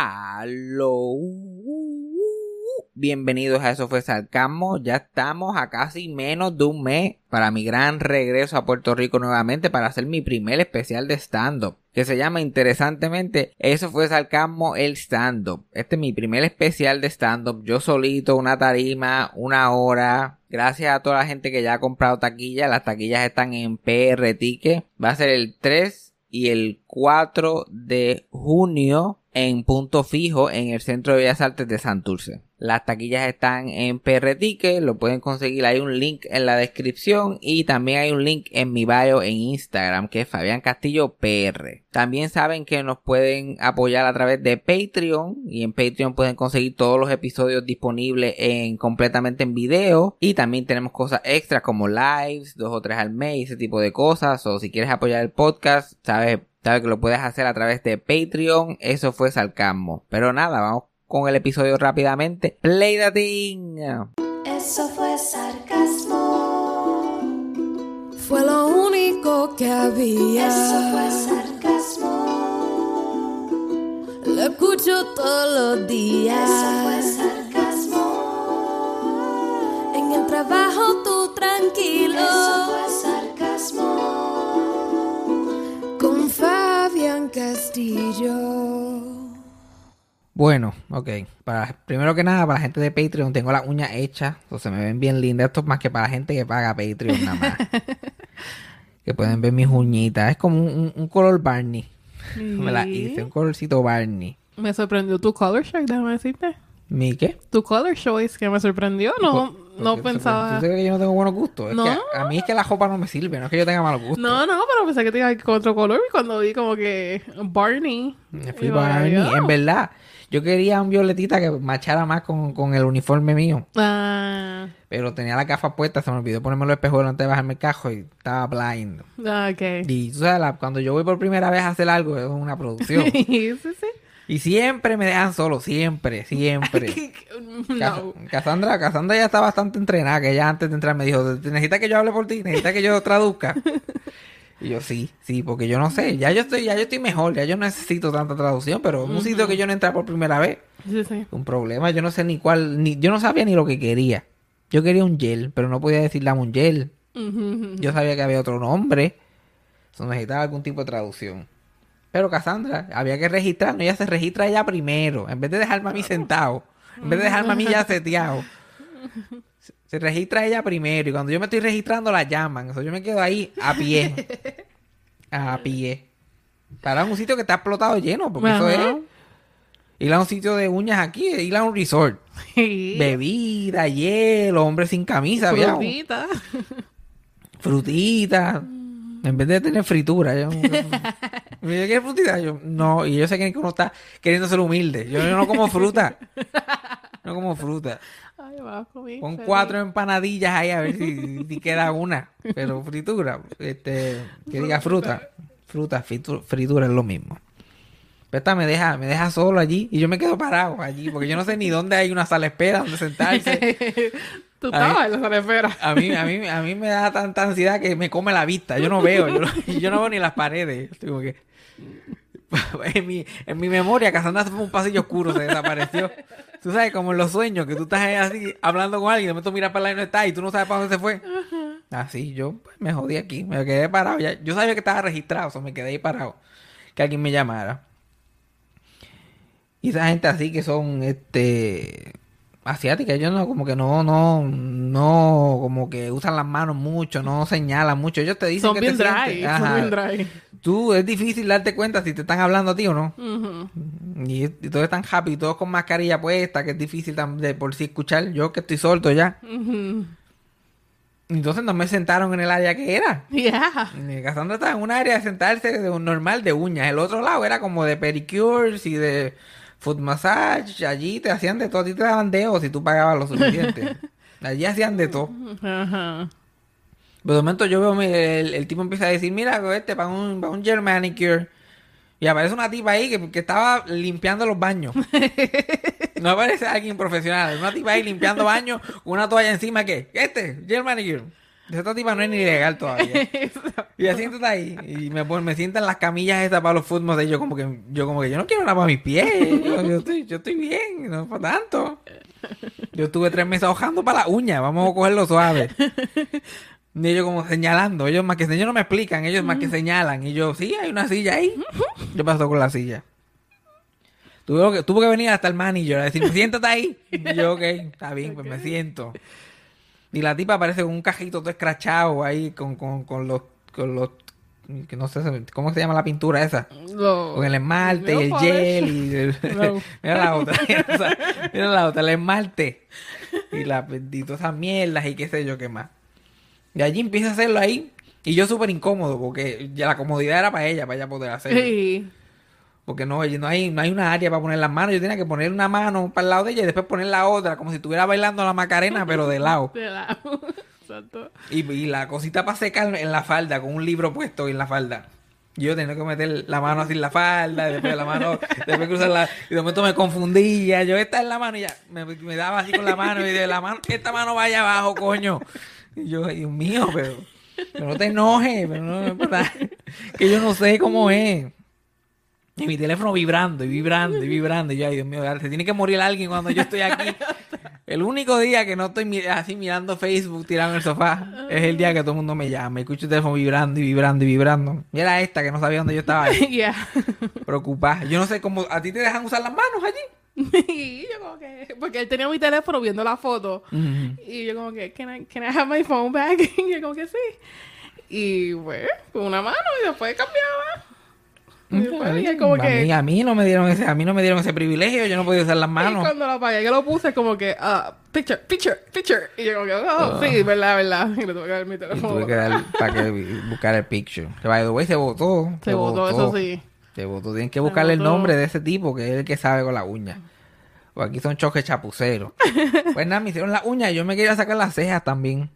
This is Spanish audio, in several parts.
Aló. Bienvenidos a Eso fue Sarcasmo. Ya estamos a casi menos de un mes para mi gran regreso a Puerto Rico nuevamente para hacer mi primer especial de stand-up. Que se llama interesantemente Eso fue Sarcasmo el stand-up. Este es mi primer especial de stand-up. Yo solito, una tarima, una hora. Gracias a toda la gente que ya ha comprado taquillas. Las taquillas están en PR Ticket. Va a ser el 3 y el 4 de junio en punto fijo en el Centro de Bellas Artes de Santurce. Las taquillas están en PR Ticket, lo pueden conseguir, hay un link en la descripción y también hay un link en mi bio en Instagram que es Fabián Castillo PR. También saben que nos pueden apoyar a través de Patreon y en Patreon pueden conseguir todos los episodios disponibles en completamente en video y también tenemos cosas extras como lives, dos o tres al mes, ese tipo de cosas o si quieres apoyar el podcast, sabes Sabes que lo puedes hacer a través de Patreon. Eso fue Salcamo. Pero nada, vamos con el episodio rápidamente. Play the thing. Eso fue sarcasmo. Fue lo único que había. Eso fue sarcasmo. Lo escucho todos los días. Eso fue sarcasmo. En el trabajo tú tranquilo. Eso fue sarcasmo. Castillo. Bueno, ok. Para, primero que nada, para la gente de Patreon, tengo las uñas hechas. O se me ven bien lindas. Esto es más que para la gente que paga Patreon nada más. que pueden ver mis uñitas. Es como un, un color Barney. Me la hice, un colorcito Barney. Me sorprendió tu color shock, déjame decirte. ¿Mi qué? Tu color choice que me sorprendió. No, no Porque- pensaba. ¿Tú crees que yo no tengo buenos gustos? Es No. que a, a mí es que la ropa no me sirve, no es que yo tenga malos gustos. No, no, pero pensé que te iba a ir con otro color y cuando vi como que Barney. Me fui Barney. "Ay, En verdad, yo quería un violetita que machara más con, con el uniforme mío. Ah, Pero tenía la gafa puesta, se me olvidó ponerme los espejuelos antes de bajarme el cajo y estaba blind. ah, ok. Y tú sabes, la- cuando yo voy por primera vez a hacer algo, es una producción. sí, sí. Y siempre me dejan solo, siempre, siempre. No. Cassandra, Cassandra ya está bastante entrenada, que ella antes de entrar me dijo, necesitas que yo hable por ti, necesitas que yo traduzca. Y yo sí, sí, porque yo no sé, ya yo estoy, ya yo estoy mejor, ya yo no necesito tanta traducción, pero en un sitio que yo no entré por primera vez, Sí, sí. un problema, yo no sé ni cuál, ni, yo no sabía ni lo que quería. Yo quería un gel, pero no podía decir dame un gel. Yo sabía que había otro nombre. Eso necesitaba algún tipo de traducción. Pero Cassandra, había que registrarnos. Ella se registra ella primero. En vez de dejarme a mí sentado. En vez de dejarme a mí ya seteado. Se- registra ella primero. Y cuando yo me estoy registrando, la llaman. O sea, yo me quedo ahí a pie. A pie. Para un sitio que está explotado lleno. Porque eso es. Ir a un sitio de uñas aquí. Ir a un resort. Sí. Bebida, hielo, hombres sin camisa. un- Frutita. En vez de tener fritura, yo. Me dice, ¿quieres frutita? Yo, no, y yo sé que uno está queriendo ser humilde. Yo, yo no como fruta. No como fruta. Ay. Con feliz. cuatro empanadillas ahí a ver si, si queda una. Pero fritura, este, que diga fruta. Fruta, fritu- fritura es lo mismo. Pero esta me deja, me deja solo allí y yo me quedo parado allí porque yo no sé ni dónde hay una sala de espera donde sentarse. Tú estabas en la espera. A mí, a mí, a mí me da tanta ansiedad que me come la vista. Yo no veo, yo no, yo no veo ni las paredes. Estoy como que... En mi, en mi memoria, Cassandra fue un pasillo oscuro, se desapareció. Tú sabes, como en los sueños, que tú estás ahí así hablando con alguien, de momento miras para la y no está, y tú no sabes para dónde se fue. Así, yo pues, me jodí aquí, me quedé parado. Ya, yo sabía que estaba registrado, o sea, me quedé ahí parado. Que alguien me llamara. Y esa gente así que son, este, asiáticas, ellos no, como que no, no, no, como que usan las manos mucho, no señalan mucho. Ellos te dicen Son que bien te dry. Son bien dry. Tú, es difícil darte cuenta si te están hablando a ti o no. Y, y todos están happy, todos con mascarilla puesta, que es difícil de por sí escuchar. Yo que estoy sordo ya. Entonces no me sentaron en el área que era. Yeah. Cassandra estaba en un área de sentarse de un normal de uñas. El otro lado era como de pedicures y de foot massage. Allí te hacían de todo. A ti te daban dedos si tú pagabas lo suficiente. Allí hacían de todo. Ajá. Pero de momento yo veo el, el tipo empieza a decir, mira, este para un, para un gel manicure. Y aparece una tipa ahí que, que estaba limpiando los baños. no aparece alguien profesional. Una tipa ahí limpiando baños con una toalla encima que, este, gel manicure. Esta tipa no es ni legal todavía. Y así está ahí. Y me, me sientan las camillas estas para los fútbol. Y yo como que, yo como que yo no quiero nada para mis pies. Yo, yo estoy, yo estoy bien, no para tanto. Yo estuve tres meses ahojando para la uña. Vamos a cogerlo suave. Y ellos como señalando. Ellos más que ellos no me explican, ellos más que señalan. Y yo, sí, hay una silla ahí. ¿Qué pasó con la silla? Tuvo que, tuvo que venir hasta el manager a decirme, siéntate ahí. Y yo, ok, está bien, pues me siento. Y la tipa aparece con un cajito todo escrachado ahí con, con, con los, con los, que no sé, ¿cómo se llama la pintura esa? Con el esmalte y el gel y el- No. mira la otra, o sea, mira la otra, el esmalte y, la, y todas esas mierdas y qué sé yo qué más. Y allí empieza a hacerlo ahí y yo súper incómodo porque ya la comodidad era para ella, para ella poder hacerlo. Sí. Porque no, no hay, no hay una área para poner las manos. Yo tenía que poner una mano para el lado de ella y después poner la otra, como si estuviera bailando la macarena, pero de lado. De lado. Exacto. Y, y la cosita para secar en la falda, con un libro puesto en la falda. Yo tenía que meter la mano así en la falda, y después la mano, después cruzar la. Y de momento me confundía. Yo, esta es la mano, y ya. Me, me daba así con la mano, y de la mano, esta mano vaya abajo, coño. Y yo, Dios mío, pero. Pero no te enojes, pero no es verdad. Que yo no sé cómo es. Y mi teléfono vibrando y vibrando y vibrando. Y yo, ay, Dios mío, se tiene que morir alguien cuando yo estoy aquí. El único día que no estoy así mirando Facebook tirado en el sofá es el día que todo el mundo me llama. Escucho el teléfono vibrando y vibrando y vibrando. Y era esta que no sabía dónde yo estaba ahí, Yeah. preocupada. Yo no sé cómo. ¿A ti te dejan usar las manos allí? Y yo como que... Porque él tenía mi teléfono viendo la foto. Y yo como que, can I, can I have my phone back? Y yo como que sí. Y pues, con una mano y después cambiaba. Y y él como a, que... mí, a mí no me dieron ese, a mí no me dieron ese privilegio. Yo no podía usar las Y manos. cuando lo apagué, que lo puse, como que, ah, picture, picture, picture. Y yo como que, oh, sí, verdad, verdad. Y le tuve que dar mi Y teléfono. tuve que dar para que buscar el picture. Que by the way se votó. Se votó, eso sí. Se votó. Tienen que buscarle el nombre de ese tipo, que es el que sabe con la uña. O aquí son choques chapuceros. pues nada, me hicieron la uña y yo me quería sacar las cejas también.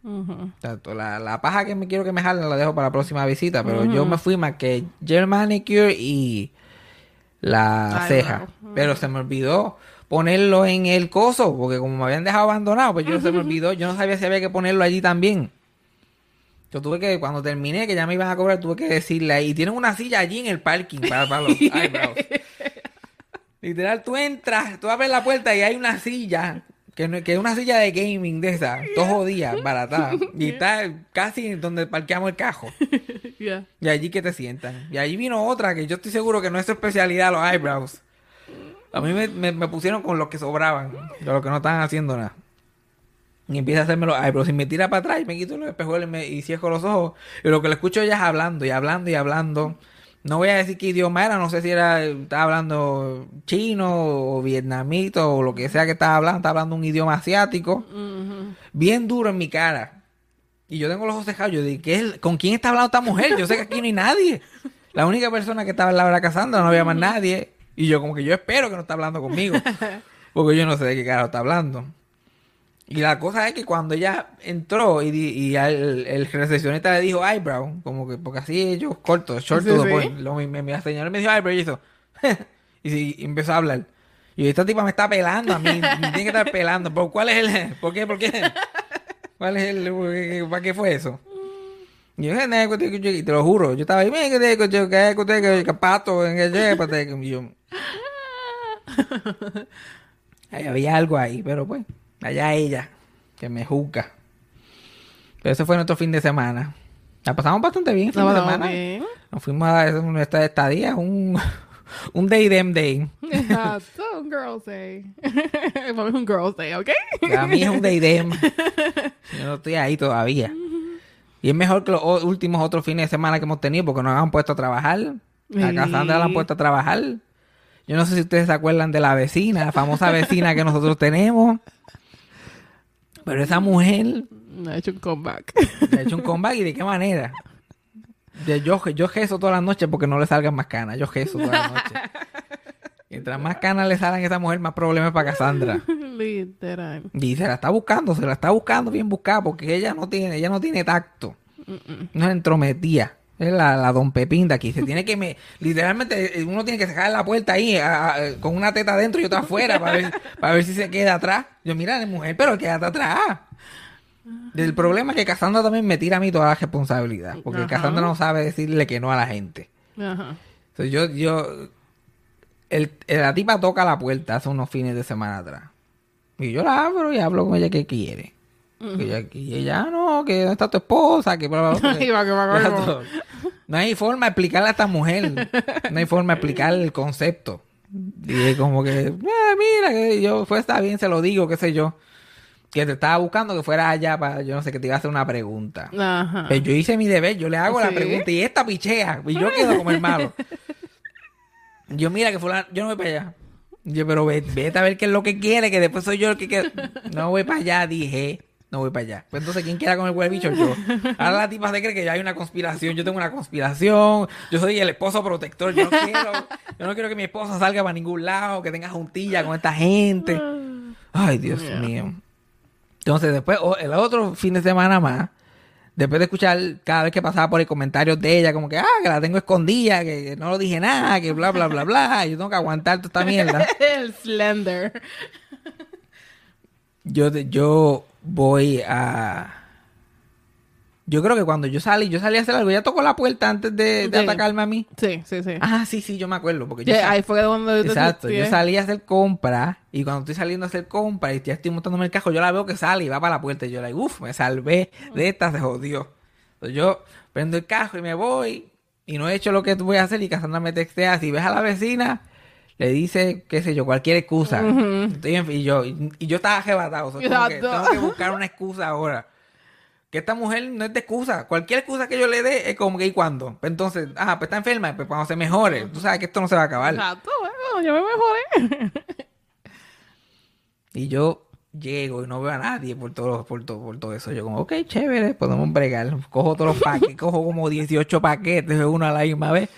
Tanto la, la paja que me quiero que me jalen la dejo para la próxima visita. Pero yo me fui más que gel manicure y la ceja. Pero se me olvidó ponerlo en el coso. Porque como me habían dejado abandonado, pues yo se me olvidó. Yo no sabía si había que ponerlo allí también. Yo tuve que, cuando terminé, que ya me iban a cobrar, tuve que decirle ahí. Tienen una silla allí en el parking para, para los eyebrows. Literal, tú entras, tú abres la puerta y hay una silla, que, no- que es una silla de gaming de esa, dos jodidas, barata. Y está casi donde parqueamos el cajo. Yeah. Y allí que te sientan. Y allí vino otra que yo estoy seguro que no es su especialidad los eyebrows. A mí me, me- me pusieron con los que sobraban, de los que no estaban haciendo nada. Y empieza a hacerme los eyebrows. Y me tira para atrás y me quito los espejuelos y, me, y cierro los ojos. Y lo que le escucho ella es hablando y hablando y hablando. No voy a decir qué idioma era, no sé si era, estaba hablando chino o vietnamito o lo que sea que estaba hablando, estaba hablando un idioma asiático. Bien duro en mi cara. Y yo tengo los ojos cejados. Yo digo, ¿qué ¿con quién está hablando esta mujer? Yo sé que aquí no hay nadie. La única persona que estaba en la hora Cassandra, no había más nadie. Y yo como que yo espero que no está hablando conmigo. Porque yo no sé de qué carajo está hablando. Y la cosa es que cuando ella entró y, di- y al- el, recepcionista le dijo eyebrow, como que porque así ellos cortos, short Sí, sí. point. Lo, me, me, señor me dijo eyebrow y hizo. y, sí, y empezó a hablar. Y esta tipa me está pelando a mí, me tiene que estar pelando. ¿Por cuál es el? ¿Por qué? ¿Por qué? ¿Cuál es el? ¿Para qué fue eso? Y yo, "Ne, que te- que- y te lo juro, yo estaba ahí, "Me, que te- que te- que- que te- que- que pato, en el- que te- que-". Y yo, Ahí había algo ahí, pero pues, allá ella, que me juzga. Pero ese fue nuestro fin de semana. La pasamos bastante bien el fin de semana. bien. Nos fuimos a nuestra estadía, un, un day them day. Exacto, un girls day. Para mí es un girls day, ¿ok? Para mí es un day them. Yo no estoy ahí todavía. Y es mejor que los últimos otros fines de semana que hemos tenido porque nos han puesto a trabajar. A Sí. Cassandra la han pueto a trabajar. Yo no sé si ustedes se acuerdan de la vecina, la famosa vecina que nosotros tenemos. Pero esa mujer Me ha hecho un comeback. ha hecho un comeback y de qué manera. Yo, yo geso todas las noches porque no le salgan más canas. Yo geso todas las noches. Mientras más canas le salgan a esa mujer, más problemas para Cassandra. Literal. Y se la está buscando, se la está buscando bien buscada porque ella no tiene, ella no tiene tacto. No se entrometía. Es la, la don Pepín de aquí. Se tiene que me, literalmente uno tiene que sacar la puerta ahí a- a- con una teta adentro y otra afuera para ver, para ver si se queda atrás. Yo, mira, mujer, pero quédate atrás. El problema es que Cassandra también me tira a mí toda la responsabilidad. Porque Ajá. Cassandra no sabe decirle que no a la gente. Ajá. Entonces yo, yo, el, la tipa toca la puerta hace unos fines de semana atrás. Y yo la abro y hablo con ella que quiere. Y ella, y ella, "Ah, no, que está tu esposa, que bla, bla, bla. Que que. No hay forma de explicarle a esta mujer. No hay forma de explicar el concepto. Y como que, "Ah, mira, que yo, fue está bien, se lo digo, qué sé yo. Que te estaba buscando que fueras allá para, yo no sé, que te iba a hacer una pregunta. Ajá. Pero yo hice mi deber, yo le hago la pregunta y esta pichea, y yo quedo como el malo. Yo, mira que fulano, yo no voy para allá. Yo, pero ve- vete a ver qué es lo que quiere, que después soy yo el que quiere. No voy para allá, dije. No voy para allá. Pues entonces, ¿quién quiera con el huele bicho? Yo. Ahora la tipa se cree que ya hay una conspiración. Yo tengo una conspiración. Yo soy el esposo protector. Yo no quiero, yo no quiero que mi esposa salga para ningún lado, que tenga juntilla con esta gente. Ay, Dios Yeah. mío. Entonces, después, el otro fin de semana más, después de escuchar cada vez que pasaba por el comentario de ella, como que, ah, que la tengo escondida, que no lo dije nada, que bla, bla, bla, bla, yo tengo que aguantar toda esta mierda. El Slender. Yo, yo voy a... Yo creo que cuando yo salí, yo salí a hacer algo, ella tocó la puerta antes de, de Sí. atacarme a mí. Sí, sí, sí. Ah, sí, sí, yo me acuerdo, porque yo sal- ahí fue donde yo te Exacto, yo salí a hacer compras y cuando estoy saliendo a hacer compras y ya estoy montándome el cajo, yo la veo que sale y va para la puerta y yo like, uff, me salvé de esta, se jodió. Entonces yo prendo el cajo y me voy y no he hecho lo que voy a hacer y Cassandra me textea, si ves a la vecina, le dice, qué sé yo, cualquier excusa. Estoy en- y, yo, y, y yo estaba arrebatado, o sea, como que Exacto. tengo que buscar una excusa ahora. Que esta mujer no es de excusa. Cualquier excusa que yo le dé es como que ¿y cuándo? Pues entonces, ah, pues está enferma, pues cuando se mejore. Tú sabes que esto no se va a acabar. Exacto, bueno, yo me mejoré. Y yo llego y no veo a nadie por todo, por todo, por todo eso. Yo como, ok, chévere, podemos bregar. Cojo todos los paquetes, cojo como 18 paquetes de uno a la misma vez.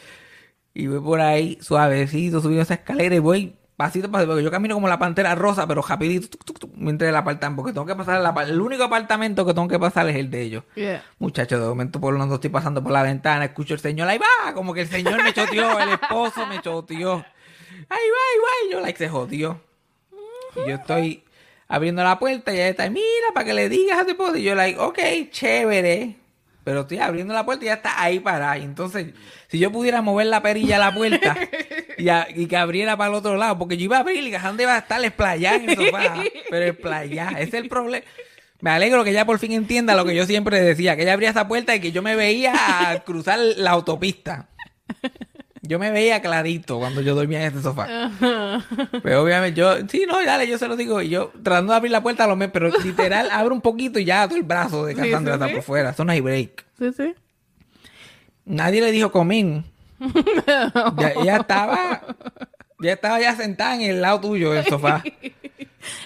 Y voy por ahí suavecito, subiendo esa escalera y voy pasito a pasito, porque yo camino como la pantera rosa, pero rapidito, tuc, tuc, tuc, mientras el apartamento, porque tengo que pasar el, único apartamento que tengo que pasar es el de ellos. Yeah. Muchachos, de momento por lo menos estoy pasando por la ventana, escucho el señor, ahí va, como que el señor me choteó, el esposo me choteó. Ahí va, ahí va, y yo like se jodió. Y yo estoy abriendo la puerta y ella está, mira, para que le digas a tu esposo. Y yo like, ok, chévere. Pero estoy abriendo la puerta y ya está ahí parada. Y entonces, si yo pudiera mover la perilla a la puerta y, a- y que abriera para el otro lado, porque yo iba a abrir y Cassandra iba a estar esplayada en el sofá. Pero esplayada, ese es el problema. Me alegro que ella por fin entienda lo que yo siempre decía, que ella abría esa puerta y que yo me veía a cruzar la autopista. Yo me veía clarito cuando yo dormía en ese sofá. Pero obviamente yo, sí, no, dale, yo se lo digo. Y yo tratando de abrir la puerta, lo me, pero literal abro un poquito y ya todo el brazo de Cassandra sí, está por fuera. Eso no hay break. Sí, sí. Nadie le dijo comín. Ya, ella estaba, ya estaba ya sentada en el lado tuyo del sofá.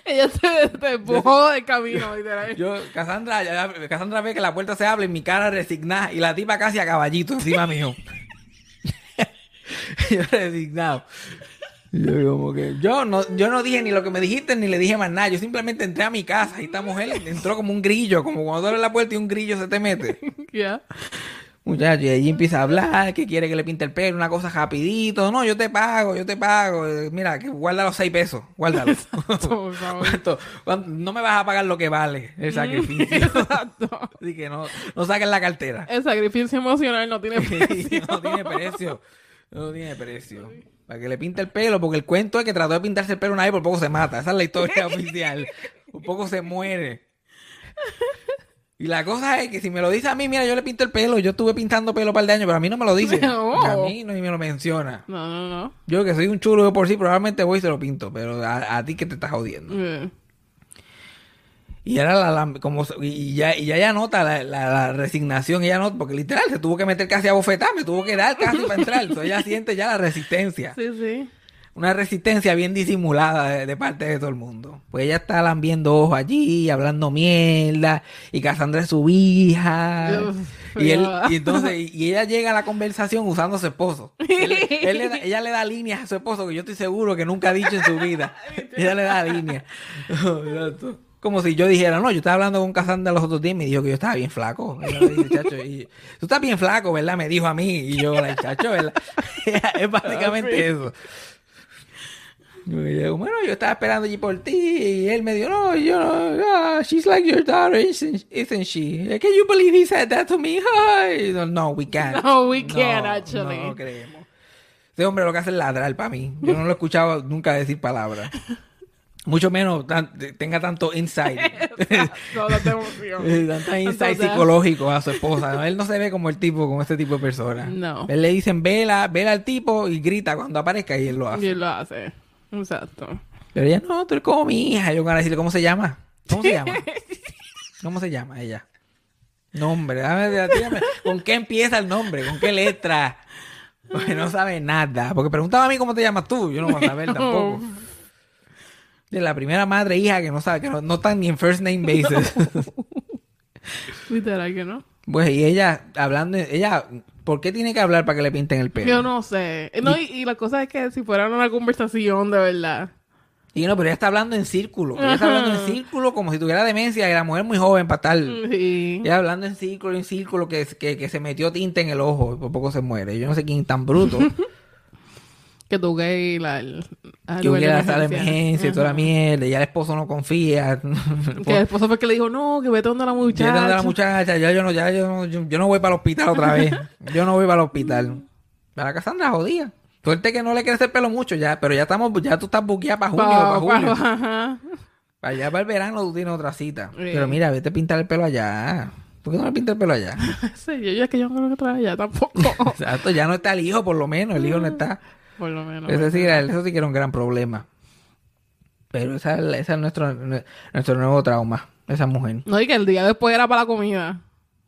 Ella se te empujó del camino, literal. Yo, Cassandra, ya- Cassandra ve que la puerta se abre y mi cara resignada y la tipa casi a caballito encima mío. yo resignado. Yo como que, yo no, yo no dije ni lo que me dijiste ni le dije más nada. Yo simplemente entré a mi casa y esta mujer entró como un grillo, como cuando abres la puerta y un grillo se te mete. Yeah. Muchacho, y allí empieza a hablar, que quiere que le pinte el pelo, una cosa rapidito. No, yo te pago, yo te pago. Mira, que guarda los seis pesos, guárdalos. Por favor. ¿Cuánto? ¿Cuánto? No me vas a pagar lo que vale el sacrificio. Exacto. Así que no, no saquen la cartera. El sacrificio emocional no tiene precio. no tiene precio. No tiene precio. Para que le pinte el pelo, porque el cuento es que trató de pintarse el pelo una vez por poco se mata. Esa es la historia oficial. Por poco se muere. Y la cosa es que si me lo dice a mí, mira, yo le pinto el pelo, yo estuve pintando pelo un par de años, pero a mí no me lo dice. No. A mí no ni me lo menciona. No, no, no. Yo que soy un chulo yo por sí, probablemente voy y se lo pinto, pero a, a ti que te estás jodiendo. Yeah. Y era la, la- como y ya, y ya ella nota la, la- la resignación, ella nota, porque literal se tuvo que meter casi a bofetar, me tuvo que dar casi para entrar. Entonces ella siente ya la resistencia. Sí, sí. Una resistencia bien disimulada de, de parte de todo el mundo. Pues ella está lambiendo ojos allí, hablando mierda, y Cassandra es su hija. Uf, y él, ya. y entonces, y, y ella llega a la conversación usando a su esposo. Él- él le da- ella le da líneas a su esposo que yo estoy seguro que nunca ha dicho en su vida. ella le da líneas. Como si yo dijera, no, yo estaba hablando con Cassandra los otros días y me dijo que yo estaba bien flaco. Me dice, chacho, y, tú estás bien flaco, ¿verdad? Me dijo a mí. Y yo, la chacho, ¿verdad? es básicamente eso. Y yo bueno, yo estaba esperando allí por ti y él me dijo, no, yo no, ah, she's like your daughter, isn't, isn't she? Can you believe he said that to me? Ay, no, no, we can't. No, we can't, actually. No, creemos. Este hombre lo que hace es ladrar para mí. Yo no lo he escuchado nunca decir palabras. Mucho menos tan- tenga tanto insight. No, no te emoción. Eh, Tanta insight Entonces- psicológico a su esposa. ¿no? Él no se ve como el tipo, como este tipo de persona. No. Él le dicen, vela, vela al tipo y grita cuando aparezca y él lo hace. Y él lo hace. Exacto. Pero ella, no, tú eres como mi hija. Yo van a decirle, ¿cómo se llama? ¿Cómo se llama? ¿Cómo se llama ella? Nombre, dame, dígame, ¿con qué empieza el nombre? ¿Con qué letra? Porque no sabe nada. Porque preguntaba a mí cómo te llamas tú. Yo no voy a saber tampoco. De la primera madre hija que no sabe, que no, no están ni en first name basis. Literal que no. Pues, y ella hablando, ella, ¿por qué tiene que hablar para que le pinten el pelo? Yo no sé. No, y, y la cosa es que si fuera una conversación de verdad. Y no, pero ella está hablando en círculo. Ella está hablando en círculo como si tuviera demencia y la mujer muy joven para estar. Sí. Ella hablando en círculo, en círculo, que, que, que se metió tinta en el ojo y por poco se muere. Yo no sé quién tan bruto. Que tú gay la, el, al que hubiera sala de emergencia. y toda la mierda. Y ya el esposo no confía. Que el esposo fue el que le dijo, no, que vete donde la Ya muchacha. donde la muchacha, ya yo no, ya yo no, yo, yo no voy para el hospital otra vez. Yo no voy para el hospital. Para Cassandra jodía. Suerte que no le crece el pelo mucho ya, pero ya estamos, ya tú estás buqueada para junio, para Pa- julio. pa- ajá. Para allá para el verano tú tienes otra cita. Sí. Pero mira, vete a pintar el pelo allá. ¿Por qué no le pintas el pelo allá? Sí, yo, yo es que yo no creo que trae ya tampoco. Exacto, ya no está el hijo por lo menos, el hijo no está. Por lo menos. Ese sí, era- eso sí que era un gran problema. Pero esa, esa es nuestro, nuestro nuevo trauma, esa mujer. No, y que el día después era para la comida.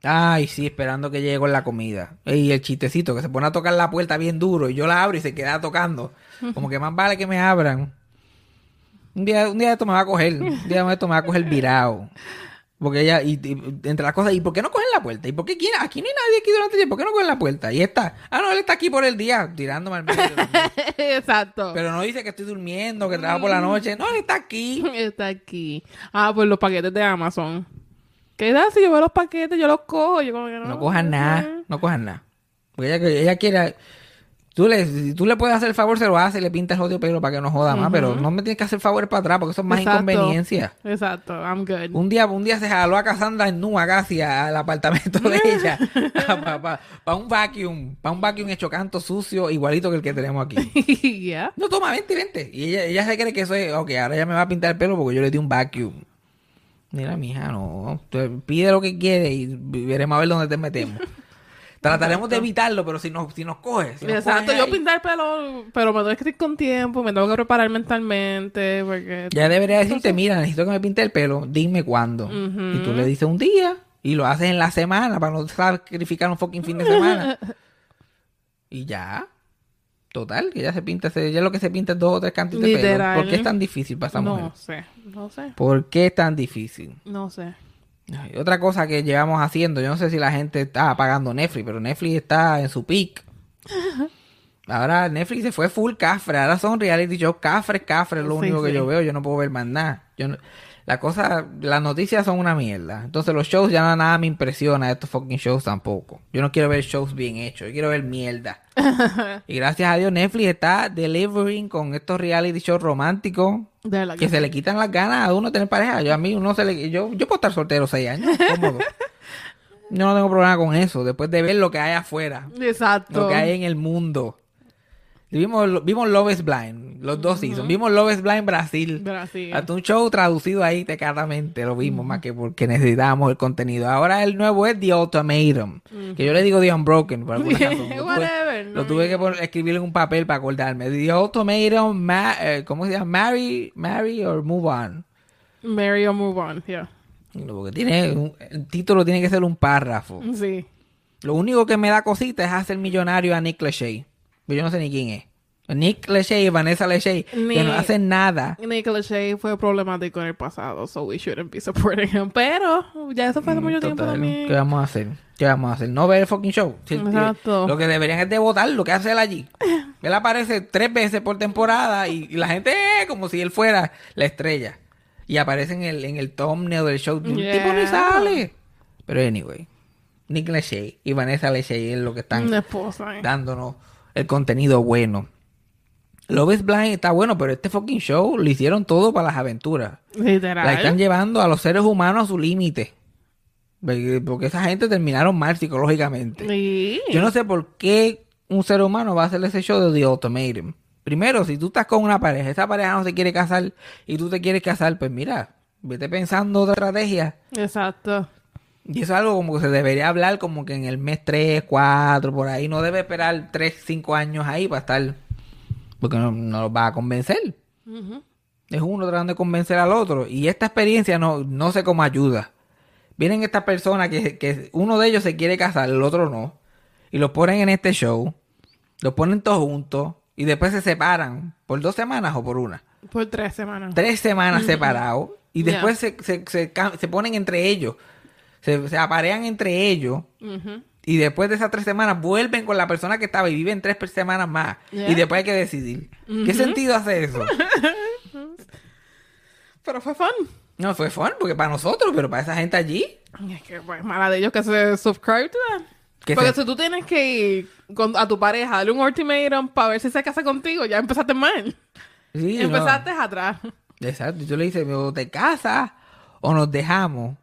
Ay, sí, esperando que llegue con la comida. Y el chistecito, que se pone a tocar la puerta bien duro y yo la abro y se queda tocando. Como que más vale que me abran. Un día, un día de esto me va a coger. Un día de esto me va a coger virado. Porque ella, y, y- entre las cosas, ¿y por qué no cogen la puerta? ¿Y por qué quién? Aquí no hay nadie aquí durante el día. ¿Por qué no cogen la puerta? Y está, ah, no, él está aquí por el día, tirándome al medio. Exacto. Pero no dice que estoy durmiendo, que trabajo por la noche. No, él está aquí. Está aquí. Ah, pues los paquetes de Amazon. ¿Qué da si yo veo los paquetes? Yo los cojo. Yo como que no. No cojan nada, no cojan nada. Porque ella, ella quiere... Tú le, si tú le puedes hacer el favor, se lo hace y le pinta el jodido pelo para que no joda más. Pero no me tienes que hacer favores para atrás porque eso es más Exacto. inconveniencia. Exacto. I'm good. Un día, un día se jaló a Cassandra en nua casi al apartamento de ella. para un vacuum. Para un vacuum hecho canto sucio, igualito que el que tenemos aquí. yeah. No, toma, vente, vente. Y ella, ella se cree que eso es, ok, ahora ella me va a pintar el pelo porque yo le di un vacuum. Mira, mija, no. Pide lo que quiere y veremos a ver dónde te metemos. Trataremos de evitarlo, pero si nos, si nos coges. Si nos Exacto. Yo ahí, pintar el pelo, pero me tengo que ir con tiempo. Me tengo que preparar mentalmente. Porque. Ya debería decirte, mira, necesito que me pinte el pelo, dime cuándo. Y tú le dices un día y lo haces en la semana para no sacrificar un fucking fin de semana. y ya. Total, que ella se pinta, se- ella lo que se pinta es dos o tres cantitos de pelo. ¿Por qué es tan difícil para esa mujer? No sé. No sé. ¿Por qué es tan difícil? No sé. Ay, otra cosa que llevamos haciendo, yo no sé si la gente está pagando Netflix, pero Netflix está en su peak. Ahora Netflix se fue full cafre, ahora son reality shows cafre, cafre, es lo Sí, único que sí. yo veo, yo no puedo ver más nada. Yo no- la cosa, las noticias son una mierda. Entonces los shows ya nada me impresiona, estos fucking shows tampoco. Yo no quiero ver shows bien hechos, yo quiero ver mierda. y gracias a Dios Netflix está delivering con estos reality shows románticos que que se le quitan las ganas a uno tener pareja. Yo a mí uno se le yo yo puedo estar soltero seis años, cómodo. Yo no tengo problema con eso, después de ver lo que hay afuera, Exacto. lo que hay en el mundo. Vimos, vimos Love is Blind, los dos seasons. Vimos Love is Blind Brasil. Brasil. Hasta un show traducido ahí tecatamente, lo vimos más que porque necesitábamos el contenido. Ahora el nuevo es The Ultimatum, que yo le digo The Unbroken por alguna razón. Lo tuve- Lo tuve que escribir en un papel para acordarme. The Ultimatum, ma- eh, ¿cómo se llama? Marry, marry or move on. Marry or move on. Yeah. Porque tiene un- el título tiene que ser un párrafo. Sí. Lo único que me da cosita es hacer millonario a Nick Lachey. Pero yo no sé ni quién es. Nick Lachey y Vanessa Lachey, que no hacen nada. Nicolas Shea fue problemático en el pasado, so we shouldn't be supporting him. Pero ya eso fue hace mucho tiempo Mm, también. ¿Qué vamos a hacer? ¿Qué vamos a hacer? No ver el fucking show. Si- Exacto. eh, Lo que deberían es de votar lo que hace él allí. Él aparece tres veces por temporada y, y la gente eh, como si él fuera la estrella. Y aparece en el, en el thumbnail del show. Yeah. tipo ni sale. Pero anyway, Nick Lachey y Vanessa Lachey es lo que están esposa. eh. dándonos el contenido bueno. Love is Blind está bueno, pero este fucking show lo hicieron todo para las aventuras. Literal. La están llevando a los seres humanos a su límite. Porque esa gente terminaron mal psicológicamente. Sí. Yo no sé por qué un ser humano va a hacer ese show de The Ultimatum. Primero, si tú estás con una pareja, esa pareja no se quiere casar y tú te quieres casar, pues mira, vete pensando otra estrategia. Exacto. Y eso es algo como que se debería hablar como que en el mes 3, 4, por ahí. No debe esperar 3, 5 años ahí para estar... Porque no, no los va a convencer. Es uno tratando de convencer al otro. Y esta experiencia no, no sé cómo ayuda. Vienen estas personas que, que uno de ellos se quiere casar, el otro no. Y los ponen en este show. Los ponen todos juntos. Y después se separan. ¿Por dos semanas o por una? Por tres semanas. Tres semanas separados. Y después se, se, se se ponen entre ellos. Se, se aparean entre ellos. Y después de esas tres semanas vuelven con la persona que estaba y viven tres semanas más. Y después hay que decidir. ¿Qué sentido hace eso? Pero fue fun. No, fue fun, porque para nosotros, pero para esa gente allí. Es que pues mala de ellos que se subscribe to that. Que Porque se- si tú tienes que ir con, a tu pareja, darle un ultimatum para ver si se casa contigo, ya empezaste mal. Sí, no. empezaste atrás. Exacto. Y tú le dices, o te casas o nos dejamos.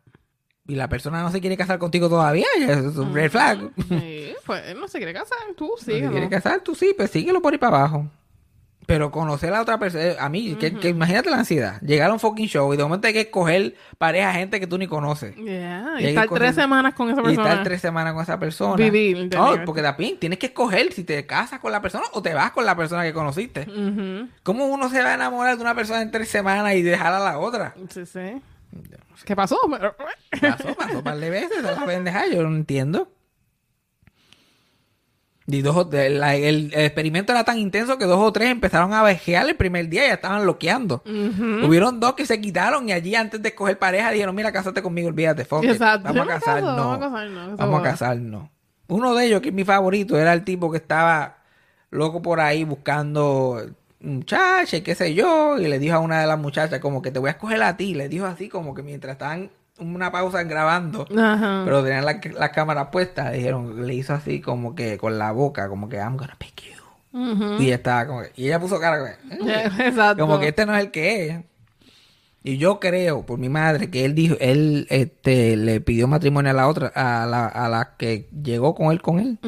Y la persona no se quiere casar contigo todavía. es un red flag. Sí, pues no se quiere casar, tú sí. se quiere casar, tú sí, pues síguelo por ahí para abajo. Pero conocer a otra persona, a mí, que, que imagínate la ansiedad. Llegar a un fucking show y de momento hay que escoger pareja, gente que tú ni conoces. Yeah, Y y estar tres semanas con esa Y persona. estar tres semanas con esa persona. Vivir, No, ¿entiendes? porque también tienes que escoger si te casas con la persona o te vas con la persona que conociste. ¿Cómo uno se va a enamorar de una persona en tres semanas y dejar a la otra? Sí, sí. ¿Qué pasó? Pasó, pasó un par de veces, a la pendeja, yo no entiendo. Y dos, o- el, el- el experimento era tan intenso que dos o tres empezaron a vejear el primer día y ya estaban loqueando. Hubieron dos que se quitaron y allí antes de escoger pareja dijeron, mira, cásate conmigo, olvídate, fuck it. Exacto. Vamos a me casarnos. caso, vamos a casarnos, Vamos a casarnos. Uno de ellos, que es mi favorito, era el tipo que estaba loco por ahí buscando muchacha y qué sé yo, y le dijo a una de las muchachas como que te voy a escoger a ti, le dijo así como que mientras estaban una pausa grabando, Ajá. pero tenían la, la cámara puesta, dijeron, le hizo así como que con la boca, como que I'm gonna pick you. Y estaba como que- y ella puso cara como. Exacto. como que este no es el que es. Y yo creo, por mi madre, que él dijo, él este le pidió matrimonio a la otra, a la, a la que llegó con él con él.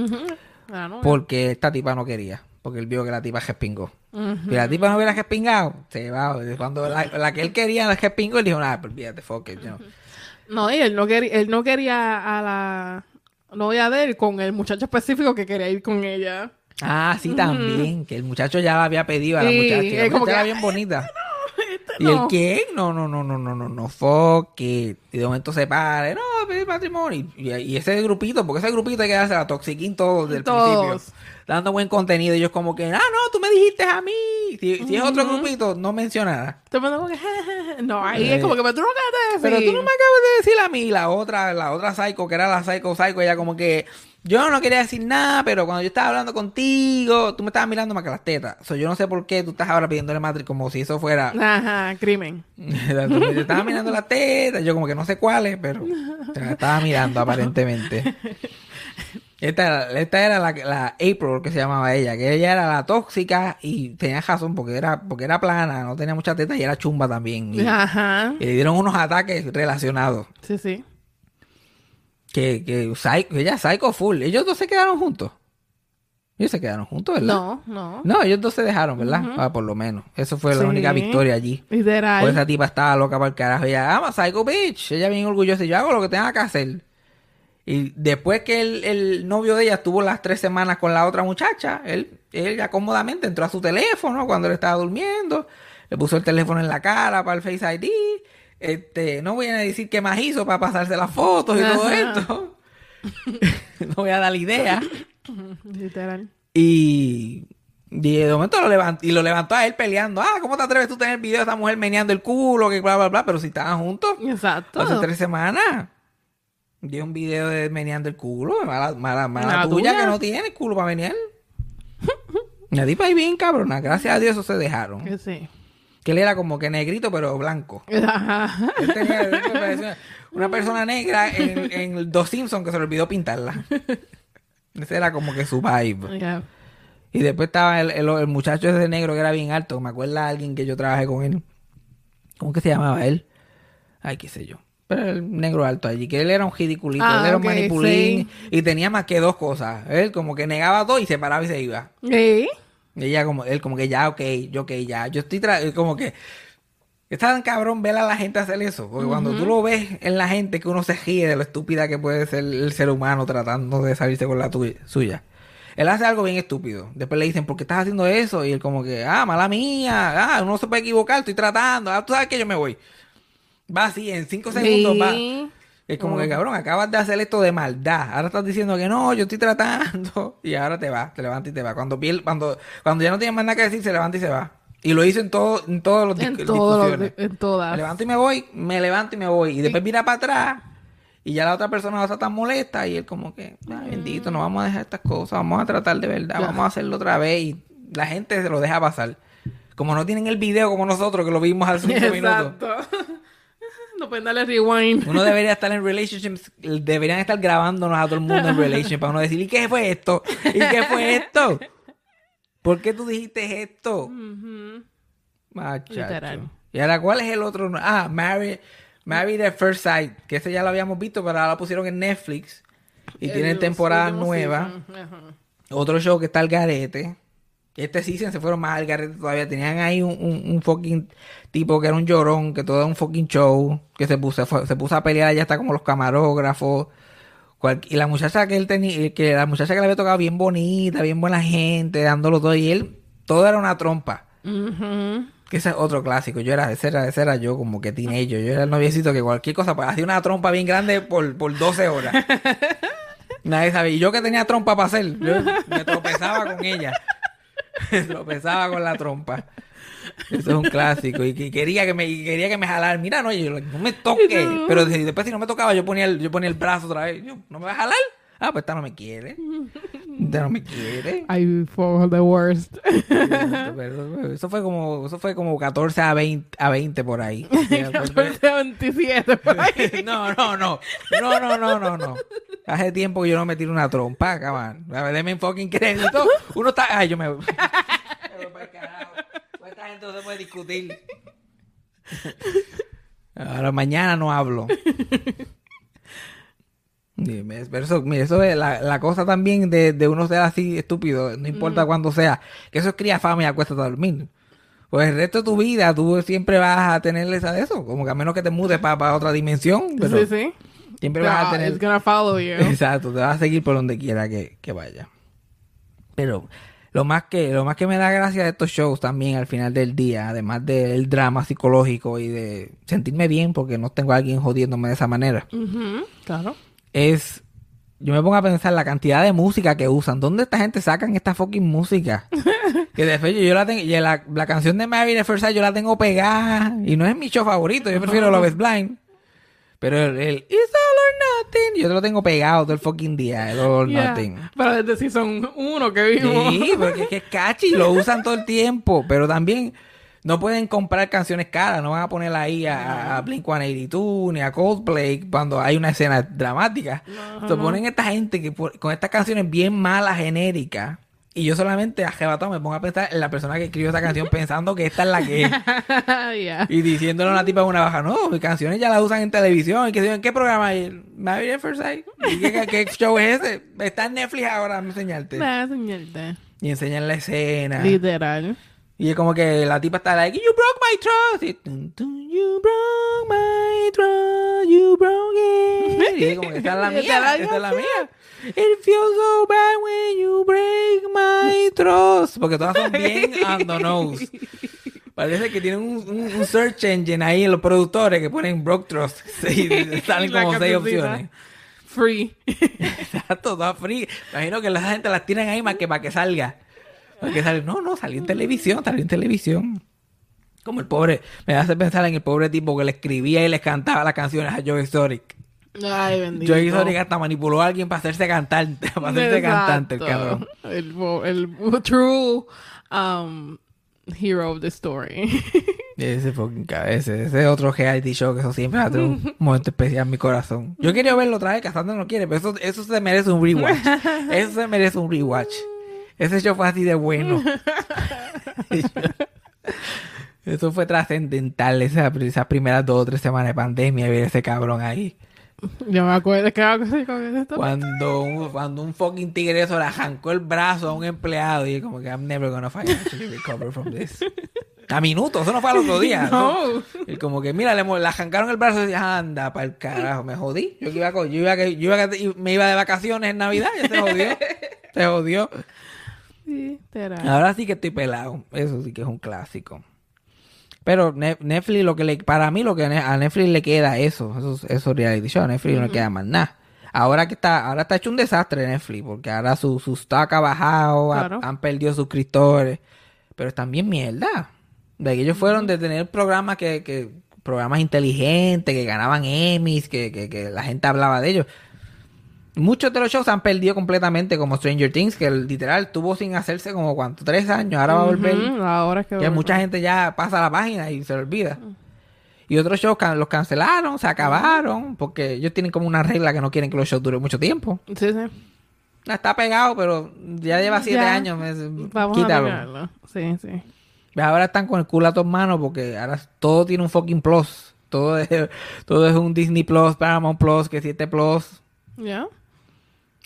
Ah, no, porque esta tipa no quería, porque él vio que la tipa respingó. Ujú. Si la tipa no hubiera respingado, se va. Cuando la, la que él quería la respingó, él dijo, nada, pues olvídate, fuck it, you know". No, y él no, quería, él no quería a la novia de él con el muchacho específico que quería ir con ella. Ah, sí, también, que el muchacho ya la había pedido a la Sí, muchacha. la muchacha que, era bien bonita. ¿Y el no. qué? No, no, no, no, no, no, no, fuck it. Y de momento se para, no, pedir matrimonio. Y, y ese grupito, porque ese grupito hay que darse la toxiquín todo desde el Todos. principio. Dando buen contenido. Ellos como que, ah, no, tú me dijiste a mí. Si, si es otro grupito, no menciona. Todo el mundo como que, no, ahí es como que, pero tú no acabas de Pero decir. tú no me acabas de decir a mí. La otra, la otra psycho, que era la psycho psycho, ella como que, yo no quería decir nada, pero cuando yo estaba hablando contigo, tú me estabas mirando más que las tetas. O sea, yo no sé por qué tú estás ahora pidiéndole matrimonio como si eso fuera... Ajá, crimen. Te estaba mirando la teta, yo como que no sé cuáles, pero te la estaba mirando aparentemente. Esta era, esta era la, la April que se llamaba ella, que ella era la tóxica y tenía razón porque era, porque era plana, no tenía mucha teta y era chumba también. Y, Ajá. y le dieron unos ataques relacionados. Sí, sí. Que, que psycho- ella psycho full. Ellos dos se quedaron juntos. Ellos se quedaron juntos, ¿verdad? No, no. No, ellos dos se dejaron, ¿verdad? Ah, por lo menos. Eso fue la Sí. única victoria allí. Literal. Pues esa tipa estaba loca para el carajo. Ella, ama psycho bitch. Ella bien orgullosa. y Yo hago lo que tenga que hacer. Y después que el, el novio de ella estuvo las tres semanas con la otra muchacha, él, él ya cómodamente entró a su teléfono cuando él estaba durmiendo. Le puso el teléfono en la cara para el Face ID. Este, no voy a decir qué más hizo para pasarse las fotos y todo esto. no voy a dar la idea. Literal. Y, y de momento lo levantó, y lo levantó a él peleando. Ah, ¿cómo te atreves tú a tener video de esa mujer meneando el culo? Que bla, bla, bla. Pero si estaban juntos Exacto. hace tres semanas. Dio un video de meneando el culo. Mala, mala, mala tuya, tuya. que no tiene culo para menear. La tipa ahí bien cabrona. Gracias a Dios eso se dejaron. Que sí. Que él era como que negrito, pero blanco. Ajá. Él tenía él parecía una persona negra en, en Dos Simpsons que se le olvidó pintarla. Ese era como que su vibe. Y después estaba el, el, el muchacho ese negro que era bien alto. Me acuerda a alguien que yo trabajé con él. ¿Cómo que se llamaba él? Ay, qué sé yo. Pero el negro alto allí, que él era un ridiculito, Ah, él era un manipulín. sí. Y tenía más que dos cosas. Él como que negaba todo y se paraba y se iba. ¿Eh? Ella como, él como que ya, ok, yo ok, ya. Yo estoy tra- como que está tan cabrón ver a la gente hacer eso. Porque cuando tú lo ves en la gente que uno se ríe de lo estúpida que puede ser el ser humano tratando de salirse con la tuya, suya. Él hace algo bien estúpido. Después le dicen, ¿por qué estás haciendo eso? Y él como que, ah, mala mía, ah, uno se puede equivocar, estoy tratando, ah, tú sabes que yo me voy. Va así, en cinco segundos va. Es como que, cabrón, acabas de hacer esto de maldad. Ahora estás diciendo que no, yo estoy tratando. Y ahora te va, te levanta y te va. Cuando, piel- cuando, cuando ya no tienes más nada que decir, se levanta y se va. Y lo hizo en, todo, en todos los En todo lo- en Me todas. levanto y me voy, me levanto y me voy. Y después mira para atrás. Y ya la otra persona no está tan molesta. Y él como que, ay, bendito, no vamos a dejar estas cosas. Vamos a tratar de verdad. Vamos a hacerlo otra vez. Y la gente se lo deja pasar. Como no tienen el video como nosotros, que lo vimos hace cinco minutos. No pueden darle rewind. Uno debería estar en relationships, deberían estar grabándonos a todo el mundo en relationships para uno decir, ¿y qué fue esto? ¿Y qué fue esto? ¿Por qué tú dijiste esto? Machacho. Literal. Y ahora, ¿cuál es el otro? Ah, Married, Married at First Sight, que ese ya lo habíamos visto, pero ahora lo pusieron en Netflix y tienen El temporada último nueva. Ajá. Otro show que está al garete. Este season se fueron más al garete todavía. Tenían ahí un, un, un fucking tipo que era un llorón, que todo era un fucking show, que se puso, se puso a pelear allá hasta como los camarógrafos. Cual- y la muchacha que él tenía, que la muchacha que le había tocado bien bonita, bien buena gente, dándolo todo, y él, todo era una trompa. Que ese es otro clásico. Yo era, ese era, ese era yo como que teenager. Yo era el noviecito que cualquier cosa, pues, hacía una trompa bien grande por, por 12 horas. Nadie sabía. Y yo que tenía trompa para hacer, yo me tropezaba con ella. Me tropezaba con la trompa. Eso es un clásico. Y que quería que me, y quería que me jalara. Mira, no, yo, no me toque. Pero después si no me tocaba, yo ponía el, yo ponía el brazo otra vez. Yo, ¿no me va a jalar? Ah, pues esta no me quiere. Esta no me quiere. I for the worst. Pero Eso fue como, eso fue como 14 a 20, a 20 por ahí. 14 a 27 por ahí. No, no, no. No, no, no, no, no. Hace tiempo que yo no me tiro una trompa, cabrón. Deme fucking crédito. Uno está. Ay, yo me voy. Con Esta gente no se puede discutir. Ahora mañana no hablo. Pero eso, eso es la, la cosa también de, de uno ser así estúpido, no importa cuándo sea, que eso es cría fama y acuesta a dormir. Pues el resto de tu vida tú siempre vas a tener esa de eso, como que a menos que te mudes para otra dimensión, pero Sí, sí. siempre vas a Pero, tener... It's gonna follow you. Exacto, te vas a seguir por donde quiera que, que vaya. Pero lo más que lo más que me da gracia de estos shows también al final del día, además del drama psicológico y de sentirme bien porque no tengo a alguien jodiéndome de esa manera, Claro. Es yo me pongo a pensar la cantidad de música que usan. ¿Dónde esta gente sacan esta fucking música? que de hecho yo la tengo, y la, la canción de Mary de First Sight yo la tengo pegada y no es mi show favorito, yo prefiero Love is Blind. Pero el, el It's All or Nothing, yo te lo tengo pegado todo el fucking día, el All or Yeah. Nothing. Pero desde season 1 que vimos. Sí, porque es que es catchy, lo usan todo el tiempo, pero también no pueden comprar canciones caras, no van a poner ahí a, a Blink 182 ni a Coldplay cuando hay una escena dramática. Se ponen esta gente que por- con estas canciones bien malas, genéricas. Y yo solamente arrebatado me pongo a pensar en la persona que escribió esa canción pensando que esta es la que es. Yeah. Y diciéndole a una tipa en una baja, no, mis canciones ya las usan en televisión. ¿Y que ¿En qué programa hay? Married at First Sight. ¿Y qué, show es ese? Está en Netflix ahora, déjame enseñarte. Nah, señorita. Y enseñan la escena. Literal. Y es como que la tipa está like, you broke my trust. Y, you broke my trust, you broke it. Y es como que esta es la mía, esta es la mía. It feels so bad when you break my trust. Porque todas son bien on the nose. Parece que tienen un, un- un search engine ahí en los productores que ponen broke trust. Sí, salen como seis opciones. Free. Exacto, todas free. Imagino que la gente las tiran ahí más que para que salga. Para que salga. No, no, salió en televisión, salió en televisión. Como el pobre, me hace pensar en el pobre tipo que le escribía y les cantaba las canciones a Joe Exotic. Ay, bendito. Joe Exotic hasta manipuló a alguien para hacerse cantante, para hacerse cantante, el cabrón. El, true um, hero of the story. Ese fucking ese otro reality show que eso siempre va a tener un momento especial en mi corazón. Yo quería verlo otra vez, Cassandra no quiere, pero eso, eso se merece un rewatch. Eso se merece un rewatch. Ese show fue así de bueno. Eso fue trascendental, esa- esas primeras dos o tres semanas de pandemia, ver ese cabrón ahí. Yo me acuerdo que Cuando un, cuando un fucking tigre eso le arrancó el brazo a un empleado y como que I'm never gonna financially recover from this. A minutos, eso no fue al otro día. No. Y como que, mira, le, le arrancaron el brazo y dije, anda, para el carajo, me jodí. Yo que iba, con- yo iba, que- yo iba me iba de vacaciones en Navidad, ya se jodió. se jodió. Ahora sí que estoy pelado. Eso sí que es un clásico. Pero Ne- Netflix, lo que le, para mí, lo que a Netflix le queda eso, esos, esos reality shows. A Netflix no le queda más nada. Ahora que está, ahora está hecho un desastre Netflix, porque ahora su, su stock ha bajado, ha- han perdido suscriptores. Pero están bien mierda. De que ellos fueron de tener programas que, que programas inteligentes, que ganaban Emmys, que, que, que la gente hablaba de ellos. Muchos de los shows se han perdido completamente, como Stranger Things, que literal tuvo sin hacerse como cuánto, tres años, ahora va a volver. Ahora es que Ya mucha gente ya pasa la página y se le olvida. Y otros shows can- los cancelaron, se acabaron, porque ellos tienen como una regla que no quieren que los shows duren mucho tiempo. Sí, sí. Ah, Está pegado, pero ya lleva siete Ya. años. me- Vamos quítalo. a mirarlo. Sí, sí. Ahora están con el culo a tus manos porque ahora todo tiene un fucking plus. Todo es, todo es un Disney Plus, Paramount Plus, que siete Plus. ¿Ya?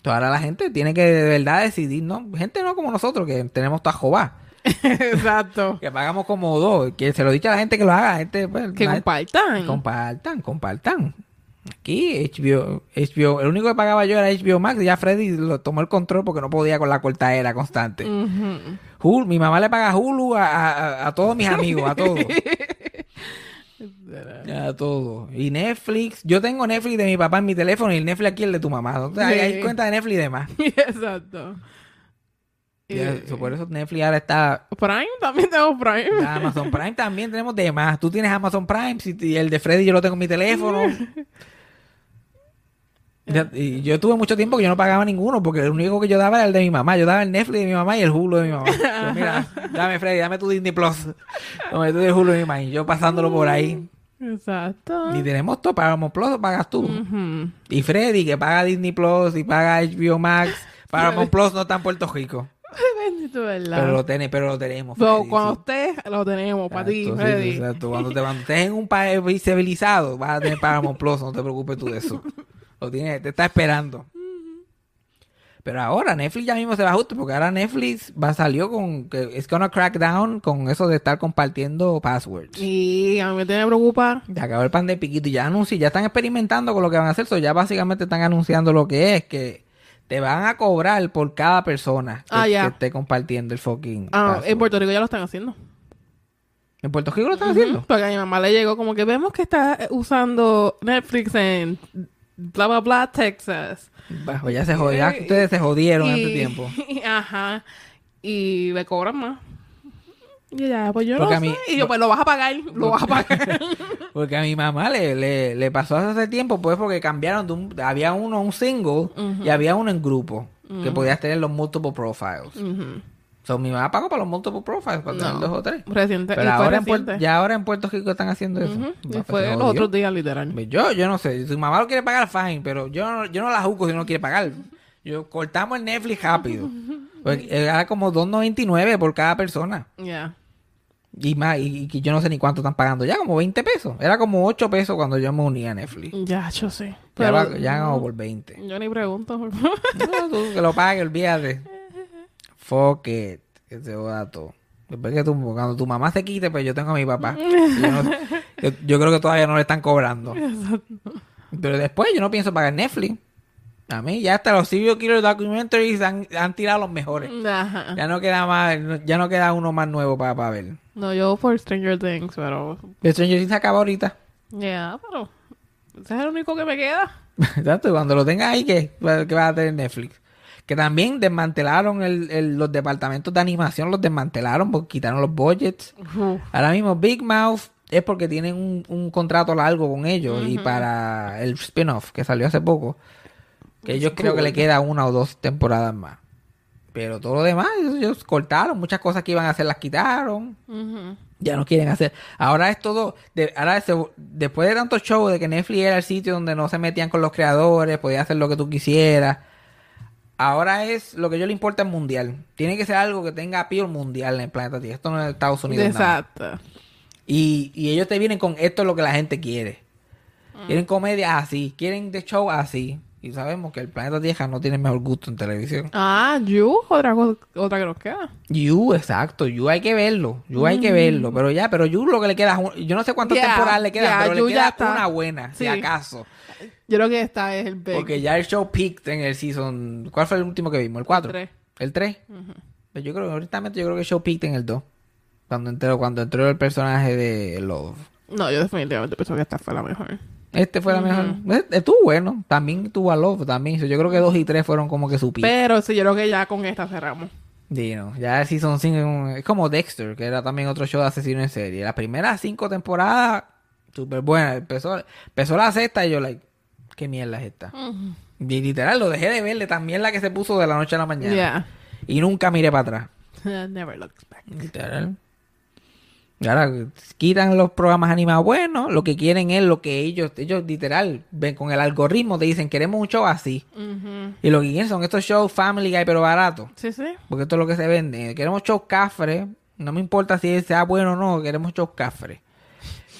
Entonces, ahora la gente tiene que de verdad decidir, ¿no? Gente no como nosotros, que tenemos toda jobá. Exacto. Que pagamos como dos. Que se lo dicho a la gente que lo haga. La gente, pues, Que la- compartan. Compartan, compartan. Aquí, HBO, HBO, el único que pagaba yo era HBO Max y ya Freddy lo tomó el control porque no podía con la cortadera constante. Hulu, mi mamá le paga Hulu a- a- a todos mis amigos, a todos. a todos. Y Netflix, yo tengo Netflix de mi papá en mi teléfono y el Netflix aquí es el de tu mamá. Entonces, hay, hay cuenta de Netflix y demás. Exacto. Ya, Eh, so, por eso Netflix ahora está Prime, también tengo Prime. Ya, Amazon Prime también tenemos de más. Tú tienes Amazon Prime si- y el de Freddy yo lo tengo en mi teléfono. Ya- y yo tuve mucho tiempo que yo no pagaba ninguno porque el único que yo daba era el de mi mamá. Yo daba el Netflix de mi mamá y el Hulu de mi mamá. Yo, mira, dame Freddy, dame tu Disney Plus. Dame tu Hulu de mi mamá. Y yo pasándolo por ahí. Exacto. Y tenemos todo, pagamos Plus pagas tú. Y Freddy que paga Disney Plus y paga HBO Max. Paramount Plus no está en Puerto Rico. Bendito, ¿verdad? Pero lo, pero lo tenemos. Cuando sí. esté, lo tenemos para ti, sí, Freddy. exacto. Cuando, te, estés en un país civilizado, vas a tener Paramount Plus, no te preocupes tú de eso. Lo tienes, te está esperando. Pero ahora Netflix ya mismo se va justo, porque ahora Netflix va salió con que es gonna crack down con eso de estar compartiendo passwords. Y a mí me tiene que preocupar. Ya acabó el pan de piquito y ya anuncian, ya están experimentando con lo que van a hacer, so ya básicamente están anunciando lo que es, que te van a cobrar por cada persona que, Ah, que esté compartiendo el fucking Ah, password. en Puerto Rico ya lo están haciendo. ¿En Puerto Rico lo están haciendo? Porque a mi mamá le llegó como que vemos que está usando Netflix en bla bla bla Texas. Ya se ya ustedes se jodieron en este tiempo. Ajá. Y le cobran más. Y ya, pues yo Porque no a mí- sé. Y yo, pues lo vas a pagar, lo vas a pagar. Porque a mi mamá le, le, le pasó hace tiempo, pues porque cambiaron de un, había uno un single y había uno en grupo que podías tener los multiple profiles. Ujú. So, mi mamá pagó para los multiple profiles, para tener No. dos o tres. Reciente. Pero ahora en, Puerto, ya ahora en Puerto Rico están haciendo eso. Va, Y pues, fue los otros días, literal. Pues Yo, yo no sé. Si tu mamá lo quiere pagar, fine. Pero yo no, yo no la juzgo si no quiere pagar. Yo cortamos el Netflix rápido. Porque era como 2.99 por cada persona. Ya. Y más, y, y yo no sé ni cuánto están pagando. Ya como 20 pesos. Era como 8 pesos cuando yo me unía a Netflix. Ya, yo sé. Ya, Pero va- ya por 20. yo ni pregunto. No, tú que lo pagues, olvídate. Fuck it. Que todo. Después que tu, cuando tu mamá se quite, pues yo tengo a mi papá. Yo, no- yo- yo creo que todavía no le están cobrando. Pero después yo no pienso pagar Netflix. A mí ya hasta los serial killer documentaries han, han tirado los mejores. Ajá. Ya no queda más, ya no queda uno más nuevo para, ver. No, yo por Stranger Things, pero... Stranger Things se acaba ahorita. Ya, pero... Ese es el único que me queda. Exacto, y cuando lo tengas ahí, ¿qué? ¿Qué vas a tener Netflix? Que también desmantelaron el, el- los departamentos de animación, los desmantelaron porque quitaron los budgets. Ahora mismo Big Mouth es porque tienen un, un contrato largo con ellos y para el spin-off que salió hace poco, que ellos creo que le queda una o dos temporadas más. Pero todo lo demás, ellos, cortaron, muchas cosas que iban a hacer las quitaron. Ya no quieren hacer. Ahora es todo. de- ahora se- después de tantos shows de que Netflix era el sitio donde no se metían con los creadores, podías hacer lo que tú quisieras. Ahora es lo que yo le importa es mundial. Tiene que ser algo que tenga appeal mundial en el planeta Tierra. Esto no es Estados Unidos. nada. Exacto. Y, y ellos te vienen con esto es lo que la gente quiere. Mm. Quieren comedia así, quieren de show así. Y sabemos que el planeta Tierra no tiene mejor gusto en televisión. Ah, You, otra, cosa- otra que nos queda. You, exacto. You hay que verlo. You hay que verlo. Pero ya, pero You lo que le queda. Yo no sé cuántas Mm. Yeah, temporadas le quedan, yeah, pero You le ya queda está. una buena, Sí. si acaso. Yo creo que esta es el big. Porque ya el show peaked en el season. ¿Cuál fue el último que vimos? ¿El 4? tres. ¿El 3? Pues yo creo, ahorita yo creo que el show peaked en el 2. Cuando entró, cuando entró el personaje de Love. No, yo definitivamente pienso que esta fue la mejor. Este fue la mejor. Eh, Estuvo bueno. También tuvo a Love también. Yo creo que 2 y 3 fueron como que su peak. Pero sí, yo creo que ya con esta cerramos. Sí, no, ya el Season 5 es como Dexter, que era también otro show de asesino en serie. Las primeras cinco temporadas, súper buenas. Empezó, empezó la sexta y yo, like, ¿qué mierda es esta? Y literal, lo dejé de verle tan mierda que se puso de la noche a la mañana. Yeah. Y nunca miré para atrás. Never looks back. Literal. Y ahora quitan los programas animados buenos, lo que quieren es lo que ellos, ellos literal, ven con el algoritmo, te dicen, queremos un show así. Y lo que quieren son estos shows Family Guy, pero baratos. Sí, sí. Porque esto es lo que se vende. Queremos shows cafres. No me importa si sea bueno o no, queremos shows cafres.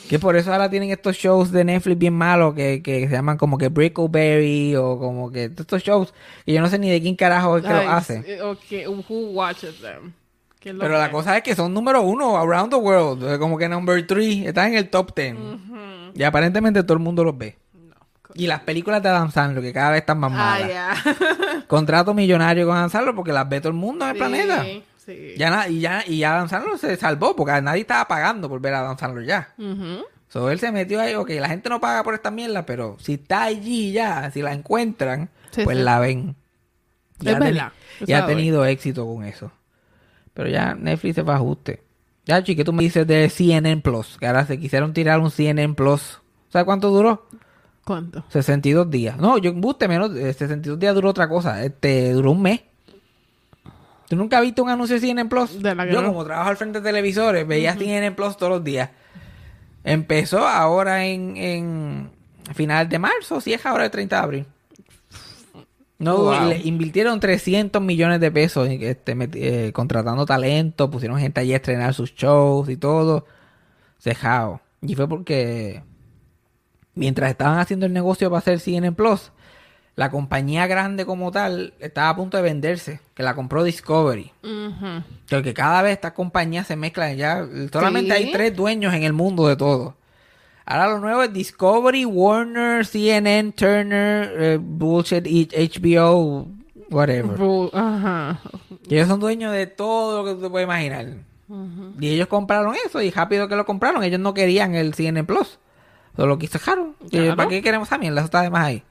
Que por eso ahora tienen estos shows de Netflix bien malos que, que se llaman como que Brickleberry o como que estos shows que yo no sé ni de quién carajo es que Ay, lo hace. Okay, who watches them? ¿Qué es lo Pero la cosa es que son número uno around the world. Como que number three. Están en el top ten. Y aparentemente todo el mundo los ve. Y las películas de Adam Sandler, que cada vez están más Ah, malas. ya. Contrato millonario con Adam Sandler porque las ve todo el mundo en el planeta. Sí. Ya na- y ya y ya Adam Sandler se salvó porque nadie estaba pagando por ver a Adam Sandler ya. Ujú. So, él se metió ahí, ok, la gente no paga por esta mierda, pero si está allí ya, si la encuentran, Sí, pues sí. la ven. Es ha verdad, Y ha tenido éxito con eso. Pero ya Netflix se fue a ajuste. Ya, chi, ¿qué tú me dices de CNN Plus? Que ahora se quisieron tirar un CNN Plus. ¿Sabes cuánto duró? ¿Cuánto? 62 días. No, yo buste menos. eh, 62 días duró otra cosa. Este, duró un mes. ¿Tú nunca has visto un anuncio de CNN Plus? De la que yo, no. como trabajo al frente de televisores, veía CNN Plus todos los días. Empezó ahora en, en final de marzo, si es ahora el 30 de abril. No, Wow. le invirtieron 300 millones de pesos este, eh, contratando talento, pusieron gente allí a estrenar sus shows y todo. Cejao. Y fue porque mientras estaban haciendo el negocio para hacer CNN Plus, la compañía grande como tal estaba a punto de venderse, que la compró Discovery. Porque cada vez estas compañías se mezclan ya. Solamente Sí. hay tres dueños en el mundo de todo. Ahora lo nuevo es Discovery, Warner, CNN, Turner, eh, Bullshit, HBO, whatever. Bu- Ajá. Y ellos son dueños de todo lo que tú te puedes imaginar. Y ellos compraron eso y rápido que lo compraron. Ellos no querían el CNN Plus. Solo lo ellos, Claro. ¿Para qué queremos mierda? Eso está de más ahí.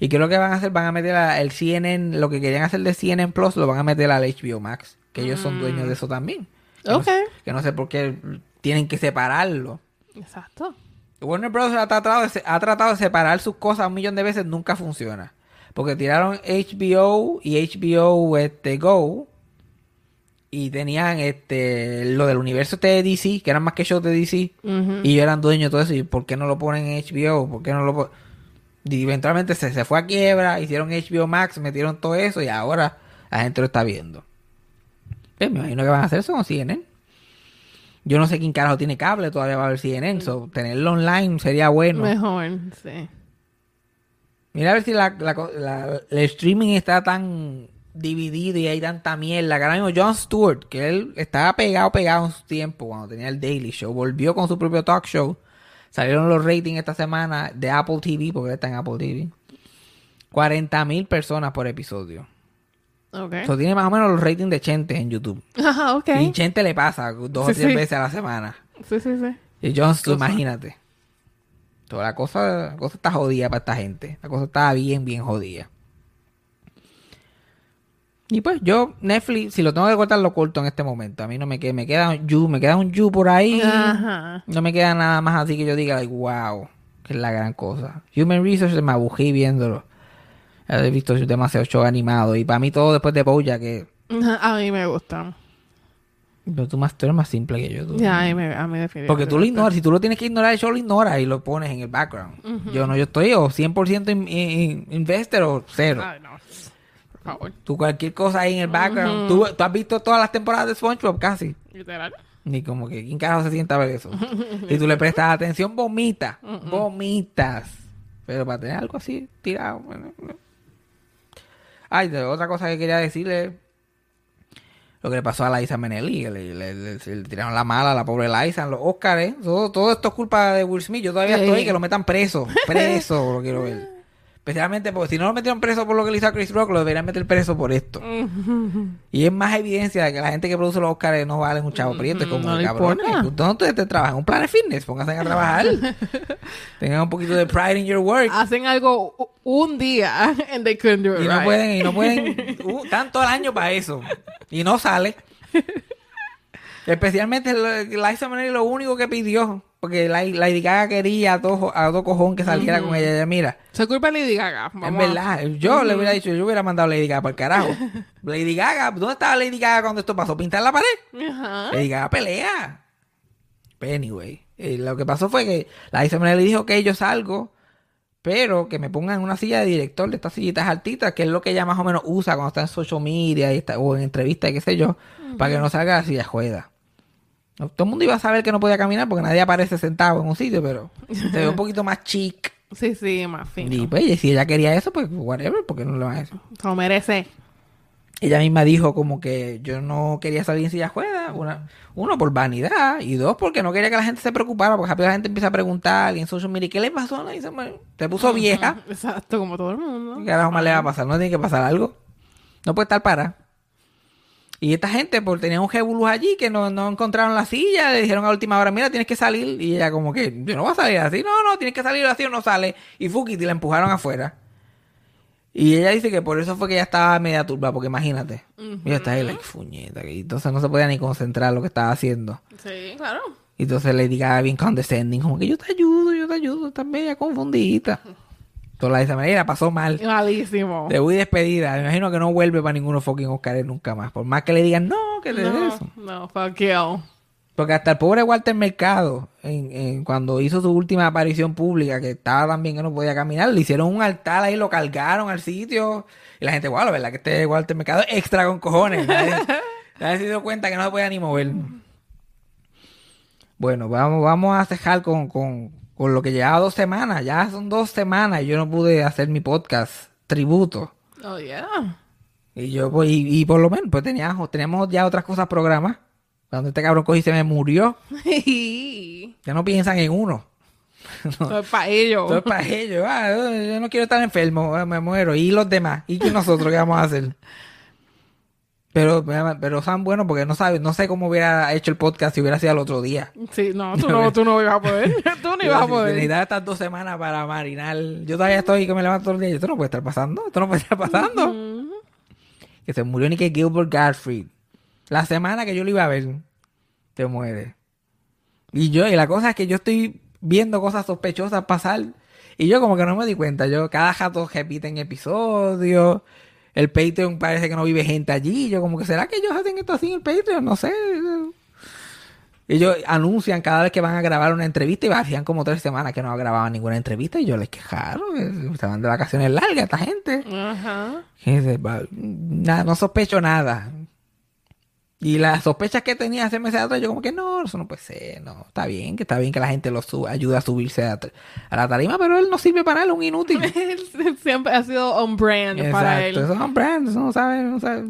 ¿Y qué es lo que van a hacer? Van a meter a- el CNN, lo que querían hacer de CNN Plus, lo van a meter al HBO Max. Que ellos son dueños de eso también. Que no sé- que no sé por qué tienen que separarlo. Exacto. Warner Bros. Ha tratado, de, ha tratado de separar sus cosas un millón de veces, nunca funciona. Porque tiraron HBO y HBO este, Go. Y tenían este lo del universo este de DC, que eran más que shows de DC. Y ellos eran dueños de todo eso. ¿Y por qué no lo ponen en HBO? ¿Por qué no lo pon- Y eventualmente se, se fue a quiebra, hicieron HBO Max, metieron todo eso y ahora la gente lo está viendo. Pues me imagino que van a hacer eso con CNN. Yo no sé quién carajo tiene cable, todavía va a haber CNN. So, tenerlo online sería bueno. Mejor, sí. Mira a ver si la, la el streaming está tan dividido y hay tanta mierda. Que ahora mismo Jon Stewart, que él estaba pegado, pegado en su tiempo cuando tenía el Daily Show, volvió con su propio talk show. Salieron los ratings esta semana de Apple TV, porque está en Apple TV. 40 mil personas por episodio. Ok. Eso tiene más o menos los ratings de Chente en YouTube. Ajá, ok. Y Chente le pasa dos Sí, o tres sí. veces a la semana. Sí, sí, sí. Y Jon Stewart, Cosa. imagínate. Toda la cosa, la cosa está jodida para esta gente. La cosa está bien, bien jodida. Y pues yo, Netflix, si lo tengo que cortar, lo corto en este momento. A mí no me queda, me queda un You, me queda un You por ahí. Ajá. No me queda nada más así que yo diga, like, wow, que es la gran cosa. Human Research me abugí viéndolo. He visto demasiado show animado. Y para mí todo después de Boya que... A mí me gustan. Pero tú, más, tú eres más simple que yo. tú. Ya, a mí, me, a mí. Porque tú lo ignoras. Si tú lo tienes que ignorar, show lo ignoras y lo pones en el background. Yo no, yo estoy o 100% in- in- investor o cero. Ay, no. Por favor. Tú cualquier cosa ahí en el background. tú, tú has visto todas las temporadas de SpongeBob casi. Literal. Ni como que quién carajo se sienta a ver eso. y tú le prestas atención, vomita. Vomitas. Pero para tener algo así tirado. bueno, no. Ay, otra cosa que quería decirle. Lo que le pasó a Liza Minnelli, que le, le- le- se le tiraron la mala a la pobre Liza los Oscars, ¿eh? Todo, todo esto es culpa de Will Smith. Yo todavía estoy que lo metan preso. Preso, lo quiero ver. Especialmente porque si no lo metieron preso por lo que le hizo a Chris Rock, lo deberían meter preso por esto. Y es más evidencia de que la gente que produce los Oscars no vale un chavo prieto. Es como, no cabrón. ¿dónde ustedes trabajan? Un plan de fitness, pónganse a trabajar. Tengan un poquito de pride in your work. Hacen algo un día and they couldn't do it Y no right. pueden, y no pueden, uh, están todo el año para eso. Y no sale. Especialmente Liza Minnelli lo único que pidió, porque la- Lady Gaga quería a todo, a todo cojón que saliera con ella. Ella, Mira, Se culpa Lady Gaga. Vamos a- verdad, yo le hubiera dicho, yo hubiera mandado a Lady Gaga para el carajo. Lady Gaga, ¿dónde estaba Lady Gaga cuando esto pasó? ¿Pintar la pared? Ajá. Lady Gaga pelea. Pero anyway, eh, lo que pasó fue que la Liza Minnelli dijo que yo salgo, pero que me pongan en una silla de director de estas sillitas altitas, que es lo que ella más o menos usa cuando está en social media y está- o en entrevistas y qué sé yo, para que no salga la silla juega. Todo el mundo iba a saber que no podía caminar porque nadie aparece sentado en un sitio, pero se ve un poquito más chic. Sí, sí, más fino. Y pues, y si ella quería eso, pues whatever, porque no le van a. Se lo merece. Ella misma dijo como que yo no quería salir en silla ruedas, una, uno por vanidad y dos porque no quería que la gente se preocupara porque rápido la gente empieza a preguntar y en social media ¿qué le pasó? Me- se puso vieja, Exacto, como todo el mundo. ¿qué carajo más le va a pasar? No tiene que pasar algo, no puede estar para. Y esta gente por tener un jebulus allí que no, no encontraron la silla, le dijeron a última hora, mira, tienes que salir y ella como que yo no voy a salir así, no, no, tienes que salir así o no sale y Fukiti la empujaron afuera. Y ella dice que por eso fue que ella estaba media turba, porque imagínate. Y ella está ahí, like, fuñeta. que entonces no se podía ni concentrar en lo que estaba haciendo. Sí, claro. Y entonces le diga bien condescending, como que yo te ayudo, yo te ayudo, estás media confundida. Entonces la de esa manera pasó mal. Malísimo. Te voy despedida. Me imagino que no vuelve para ninguno fucking Oscar nunca más. Por más que le digan, no, que te No, eso. no, fuck you. Porque hasta el pobre Walter Mercado, en, en- cuando hizo su última aparición pública, que estaba tan bien que no podía caminar, le hicieron un altar ahí, lo cargaron al sitio. Y la gente, wow, la verdad que este Walter Mercado es extra con cojones. Nadie, nadie se dio cuenta que no se podía ni mover. Bueno, vamos, vamos a cejar con, con, con lo que llevaba dos semanas. Ya son dos semanas y yo no pude hacer mi podcast tributo. Oh, yeah. Y yo, pues, y, y por lo menos, pues teníamos, teníamos ya otras cosas programadas. Cuando este cabrón cogí y se me murió, ya no piensan en uno. Todo es para ellos. Todo es para ellos. Ah, yo no quiero estar enfermo, me muero. Y los demás. ¿Y qué nosotros qué vamos a hacer? Pero, pero son buenos porque no sabes, no sé cómo hubiera hecho el podcast si hubiera sido al otro día. Sí, no, tú no, tú no ibas a poder. tú no ibas a poder. Necesitaba estas dos semanas para marinar. Yo todavía estoy que me levanto todos los días. Esto no puede estar pasando. Esto no puede estar pasando. Que se murió Nicky Gilbert Gottfried. La semana que yo lo iba a ver, te muere. Y yo, y la cosa es que yo estoy viendo cosas sospechosas pasar. Y yo como que no me di cuenta. Yo cada rato repiten episodios. El Patreon parece que no vive gente allí. Yo como que, ¿será que ellos hacen esto así en el Patreon? No sé. Ellos anuncian cada vez que van a grabar una entrevista y hacían como tres semanas que no grababan ninguna entrevista y yo les quejaron. van de vacaciones largas esta gente. Ajá. Y dice, "Va, nada, no sospecho nada. Y las sospechas que tenía hace meses atrás, yo como que no, eso no puede ser, no, está bien, que está bien que la gente lo suba, ayude a subirse a, a la tarima, pero él no sirve para es un inútil. Él siempre ha sido on brand para él. Eso son brands, eso no sabe, no sabe,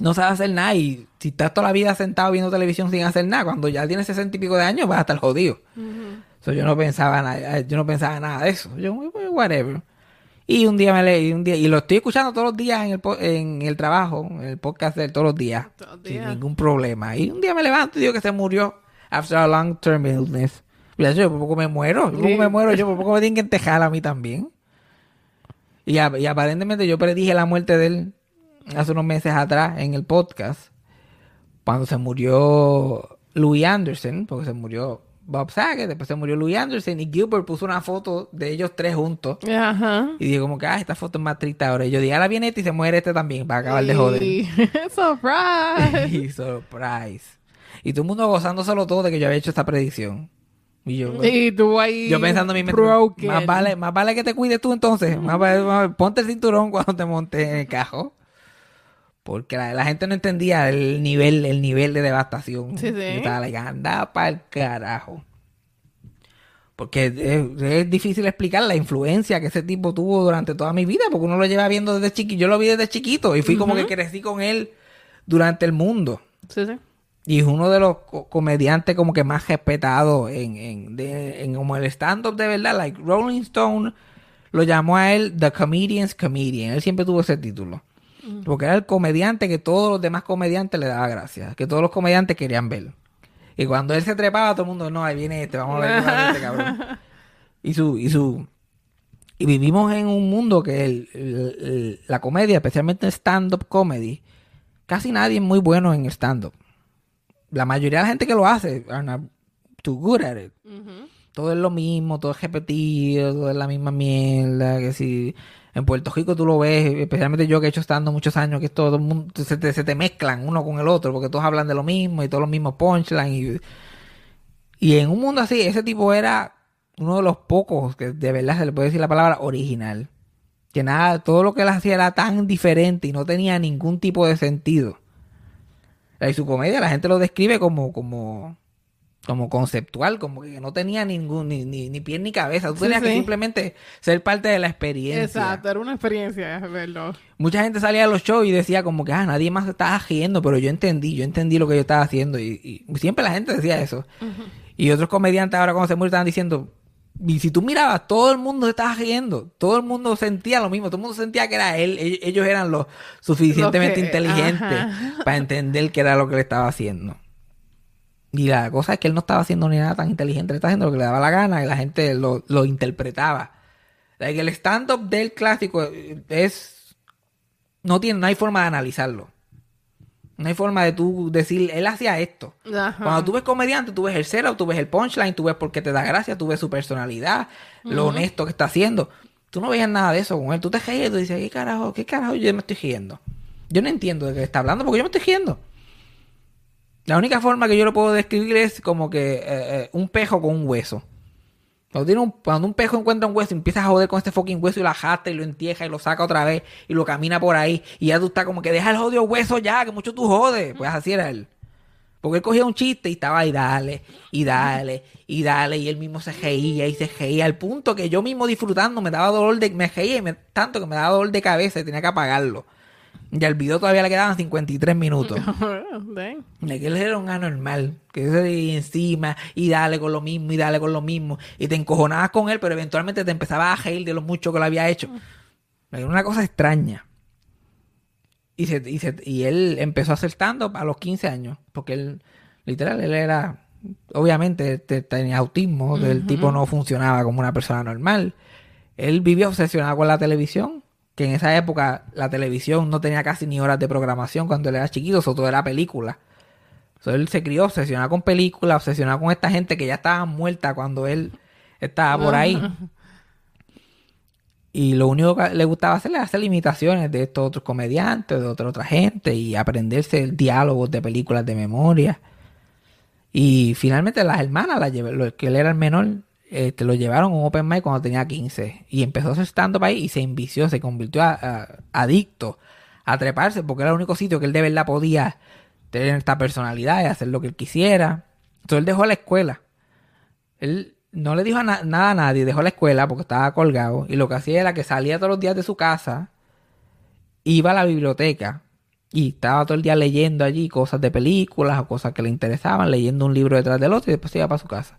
no sabe hacer nada y si estás toda la vida sentado viendo televisión sin hacer nada, cuando ya tienes sesenta y pico de años vas a estar jodido. So, yo no pensaba nada, yo no pensaba nada de eso. Yo, whatever. Y un día me leí, un día, y lo estoy escuchando todos los días en el, en el trabajo, en el podcast de todos los días, Todos sin días. ningún problema. Y un día me levanto y digo que se murió after a long term illness. Mira, yo por poco me muero, yo por poco me muero, yo por poco me tienen que entejar a mí también. Y, a- y aparentemente yo predije la muerte de él hace unos meses atrás en el podcast, cuando se murió Louis Anderson, porque se murió Bob Saget, después se murió Louis Anderson y Gilbert puso una foto de ellos tres juntos. Ajá. Y dije como que, ah, esta foto es más triste ahora. Y yo dije, ahora viene este y se muere este también, para acabar de joder. Surprise. y surprise. Y todo el mundo gozándoselo todo de que yo había hecho esta predicción. Y yo, Y tú ahí. yo pensando en mi más vale, más vale que te cuides tú entonces. Más vale- más vale- ponte el cinturón cuando te montes en el cajo. Porque la, la gente no entendía el nivel, el nivel de devastación. Sí, sí. Yo estaba like, anda el carajo. Porque es, es difícil explicar la influencia que ese tipo tuvo durante toda mi vida, porque uno lo lleva viendo desde chiquito. Yo lo vi desde chiquito y fui como que crecí con él durante el mundo. Sí, sí. Y es uno de los co- comediantes como que más respetados en, en, de- en como el stand-up de verdad. Like Rolling Stone lo llamó a él The Comedian's Comedian. Él siempre tuvo ese título. Porque era el comediante que todos los demás comediantes le daba gracias. Que todos los comediantes querían ver. Y cuando él se trepaba, todo el mundo, no, ahí viene este, vamos a ver a este cabrón. Y su, y su, y vivimos en un mundo que el- el- el- la comedia, especialmente el stand-up comedy, casi nadie es muy bueno en stand-up. La mayoría de la gente que lo hace are not too good at it. Todo es lo mismo, todo es repetido, todo es la misma mierda. Que si en Puerto Rico tú lo ves, especialmente yo que he hecho stand muchos años, que todo mundo, se te, se te mezclan uno con el otro, porque todos hablan de lo mismo y todos los mismos punchlines. Y, y en un mundo así, ese tipo era uno de los pocos que de verdad se le puede decir la palabra original. Que nada, todo lo que él hacía era tan diferente y no tenía ningún tipo de sentido. Y su comedia la gente lo describe como, como, como conceptual, como que no tenía ningún, ni, ni, ni pie ni cabeza. Tú Sí, tenías que simplemente ser parte de la experiencia. Exacto, era una experiencia verlo. Mucha gente salía a los shows y decía como que ah, nadie más estaba riendo, pero yo entendí, yo entendí lo que yo estaba haciendo. Y, y siempre la gente decía eso. Y otros comediantes ahora cuando se murieron estaban diciendo, y si tú mirabas, todo el mundo estaba riendo, todo el mundo sentía lo mismo, todo el mundo sentía que era él, ellos, ellos eran los suficientemente Los que- inteligentes ajá. para entender que era lo que le estaba haciendo. Y la cosa es que él no estaba haciendo ni nada tan inteligente, le estaba haciendo lo que le daba la gana y la gente lo, lo interpretaba. Like, el stand-up del clásico es. No tiene, no hay forma de analizarlo. No hay forma de tú decir, él hacía esto. Ajá. Cuando tú ves comediante, tú ves el setup, tú ves el punchline, tú ves por qué te da gracia, tú ves su personalidad, lo honesto que está haciendo. Tú no veías nada de eso con él. Tú te reías y tú dices, ¿qué carajo? ¿Qué carajo yo me estoy riendo? Yo no entiendo de qué está hablando porque yo me estoy riendo. La única forma que yo lo puedo describir es como que eh, eh, un pejo con un hueso. Cuando, un, cuando un pejo encuentra un hueso y empiezas a joder con este fucking hueso y lo jasta y lo entierra y lo saca otra vez y lo camina por ahí y ya tú estás como que deja el jodido hueso ya, que mucho tú jodes. Pues así era él. Porque él cogía un chiste y estaba ahí, dale, y dale, y dale, y él mismo se reía y se reía, al punto que yo mismo disfrutando me daba dolor de, me reía y me- tanto que me daba dolor de cabeza y tenía que apagarlo. Y al video todavía le quedaban 53 minutos. De que él era un anormal, que se veía encima y dale con lo mismo y dale con lo mismo. Y te encojonabas con él, pero eventualmente te empezabas a reír de lo mucho que lo había hecho. Era una cosa extraña. Y, se, y, se- y él empezó a hacer stand-up a los 15 años, porque él, literal, él era, obviamente, te- tenía autismo, el tipo no funcionaba como una persona normal. Él vivía obsesionado con la televisión, que en esa época la televisión no tenía casi ni horas de programación cuando él era chiquito, eso todo era película. So, él se crió obsesionado con películas, obsesionado con esta gente que ya estaba muerta cuando él estaba por ahí. Y lo único que le gustaba hacer era hacer imitaciones de estos otros comediantes, de otra otra gente, y aprenderse el diálogo de películas de memoria. Y finalmente las hermanas, las llevé- lo- que él era el menor, este, lo llevaron a un open mic cuando tenía 15. Y empezó a stand-up ahí y se envició, se convirtió a, adicto a treparse, porque era el único sitio que él de verdad podía tener esta personalidad y hacer lo que él quisiera. Entonces él dejó la escuela. Él no le dijo nada a nadie, dejó la escuela porque estaba colgado. Y lo que hacía era que salía todos los días de su casa, iba a la biblioteca y estaba todo el día leyendo allí cosas de películas o cosas que le interesaban, leyendo un libro detrás del otro y después se iba para su casa.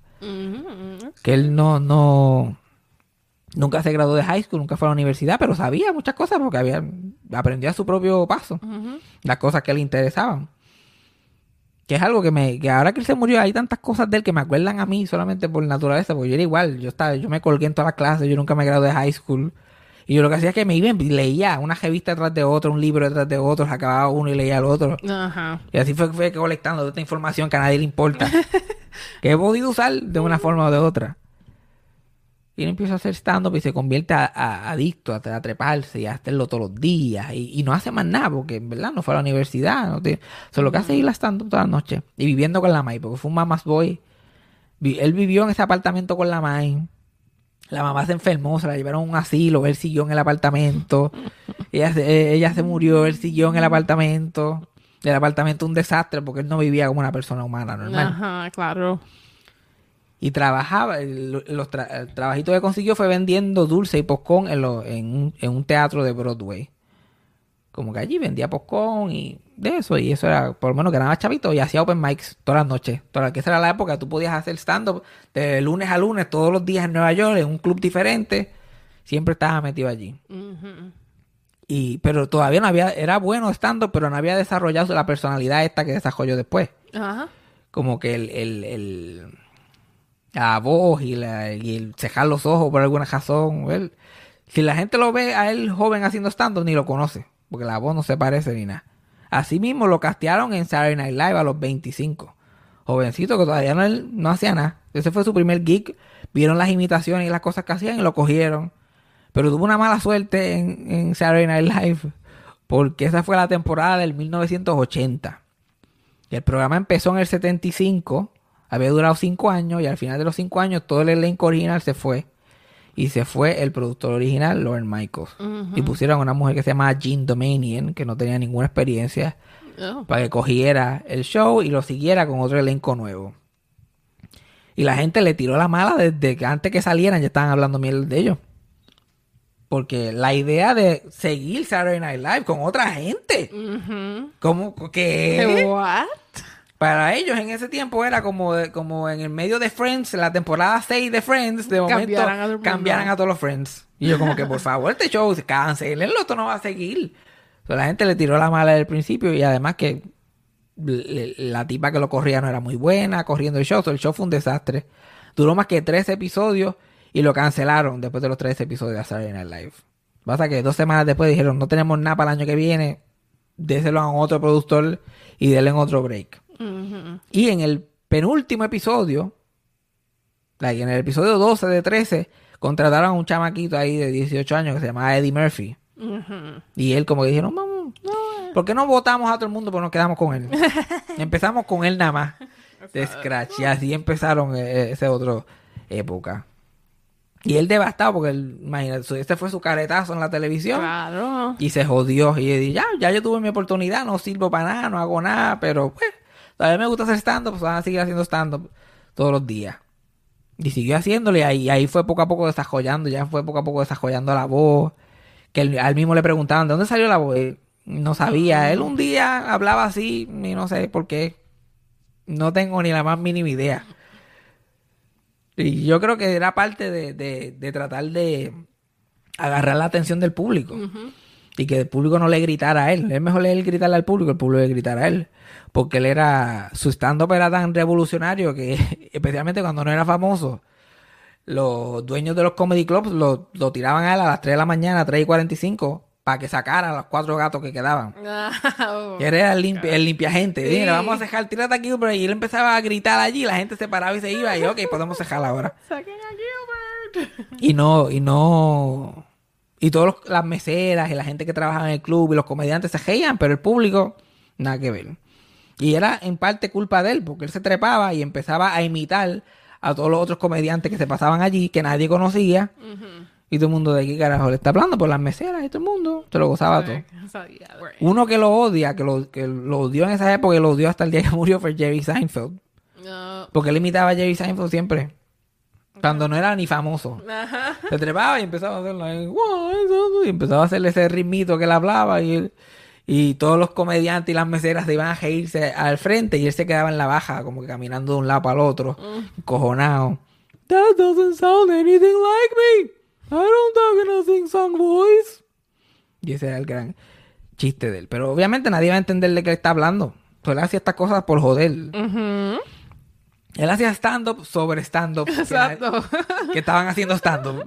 Que él no, no, nunca se graduó de high school, nunca fue a la universidad, pero sabía muchas cosas porque había, aprendió a su propio paso las cosas que le interesaban. Que es algo que me, que ahora que él se murió, hay tantas cosas de él que me acuerdan a mí solamente por naturaleza, porque yo era igual, yo estaba, yo me colgué en todas las clases, yo nunca me gradué de high school. Y yo lo que hacía es que me iba y leía una revista detrás de otra, un libro detrás de otro, acababa uno y leía el otro. Ajá. Y así fue que fue colectando esta información que a nadie le importa. que he podido usar de una forma o de otra. Y él empieza a hacer stand-up y se convierte a, a- adicto a, a treparse y a hacerlo todos los días. Y, y no hace más nada porque en verdad no fue a la universidad. No tiene- o sea, lo que hace es ir a stand-up todas las noches. Y viviendo con la May porque fue un mamás boy Él vivió en ese apartamento con la mamá. La mamá se enfermó, se la llevaron a un asilo, él siguió en el apartamento. ella, se, eh, ella se murió, él siguió en el apartamento. El apartamento un desastre porque él no vivía como una persona humana normal. Ajá, claro. Y trabajaba, el, los tra- el trabajito que consiguió fue vendiendo dulce y poscón en, lo- en, un, en un teatro de Broadway. Como que allí vendía poscón y de eso, y eso era, por lo menos ganaba chavito y hacía open mics todas las noches. Toda, que esa era la época, tú podías hacer stand-up de lunes a lunes, todos los días en Nueva York, en un club diferente. Siempre estaba metido allí. Y, pero todavía no había, era bueno stand-up, pero no había desarrollado la personalidad esta que desarrolló después. Ajá. como que el, el, el- la voz y, la, y el cejar los ojos por alguna razón. él- si la gente lo ve a él joven haciendo stand ni lo conoce, porque la voz no se parece ni nada. Así mismo lo castearon en Saturday Night Live a los 25. Jovencito que todavía no, no hacía nada. Ese fue su primer gig. Vieron las imitaciones y las cosas que hacían y lo cogieron. Pero tuvo una mala suerte en, en Saturday Night Live. Porque esa fue la temporada del 1980. Y el programa empezó en el 75, había durado 5 años y al final de los 5 años todo el elenco original se fue. Y se fue el productor original, Lauren Michaels. Y pusieron a una mujer que se llama Jean Domanian, que no tenía ninguna experiencia, Oh. para que cogiera el show y lo siguiera con otro elenco nuevo. Y la gente le tiró la mala desde que antes que salieran ya estaban hablando miel de ellos. Porque la idea de seguir Saturday Night Live con otra gente, Ujú. como que What? Para ellos en ese tiempo era como, de- como en el medio de Friends, la temporada 6 de Friends, de momento Cambiaran a cambiaran todos los Friends. Y yo como que, por favor, este show, cancelenlo, esto no va a seguir. La gente le tiró la mala del principio y además que la tipa que lo corría no era muy buena corriendo el show. So, el show fue un desastre. Duró más que tres episodios y lo cancelaron después de los tres episodios de Saturday Night Live. Pasa que dos semanas después dijeron, no tenemos nada para el año que viene, déselo a otro productor y denle otro break. Y en el penúltimo episodio, like, en el episodio 12 de 13, contrataron a un chamaquito ahí de 18 años que se llamaba Eddie Murphy. Y él como que dijeron, vamos, no, ¿por qué no votamos a todo el mundo pero nos quedamos con él? Empezamos con él nada más. De Scratch. Y así empezaron eh, esa otra época. Y él devastado porque, él, imagínate, este fue su caretazo en la televisión. Claro. Y se jodió. Y yo dije, ya, ya yo tuve mi oportunidad, no sirvo para nada, no hago nada, pero pues, todavía me gusta hacer stand-up, pues van a seguir haciendo stand-up todos los días. Y siguió haciéndole, y ahí, ahí fue poco a poco desarrollando, ya fue poco a poco desarrollando la voz. Que él, a él mismo le preguntaban, ¿de dónde salió la voz? Él no sabía. Él un día hablaba así, y no sé por qué. No tengo ni la más mínima idea. Y yo creo que era parte de, de, de tratar de agarrar la atención del público. Y que el público no le gritara a él. Es mejor él gritarle al público, el público le gritara a él. Porque él era, su stand-up era tan revolucionario que, especialmente cuando no era famoso, los dueños de los comedy clubs lo, lo tiraban a él a las 3 de la mañana, 3 y 45, para que sacara a los cuatro gatos que quedaban. Oh. Y él era el, limpi- el limpia gente. Sí. Vamos a cejar, tírate aquí, bro. Y él empezaba a gritar allí, la gente se paraba y se iba. Y ok, podemos cejar ahora. Saquen a Gilbert. Y no, y no. Y todas las meseras y la gente que trabajaba en el club y los comediantes se reían, pero el público, nada que ver. Y era en parte culpa de él, porque él se trepaba y empezaba a imitar a todos los otros comediantes que se pasaban allí, que nadie conocía. Y todo el mundo de qué carajo le está hablando por las meseras y todo el mundo se lo gozaba todo. Uno que lo odia, que lo, que lo odió en esa época y lo odió hasta el día que murió fue Jerry Seinfeld. No. Porque él imitaba a Jerry Seinfeld siempre. Cuando no era ni famoso. Ajá. Se trepaba y empezaba a hacerlo. Ahí, y empezaba a hacerle ese ritmito que él hablaba y, él- y todos los comediantes y las meseras se iban a reírse al frente y él se quedaba en la baja como que caminando de un lado para el otro cojonado That doesn't sound anything like me. I don't talk in a sing song voice. Y ese era el gran chiste de él. Pero obviamente nadie va a entender de qué él está hablando. Él hacía estas cosas por joder. Ujú. Él hacía stand-up sobre stand-up que, Exacto. que estaban haciendo stand-up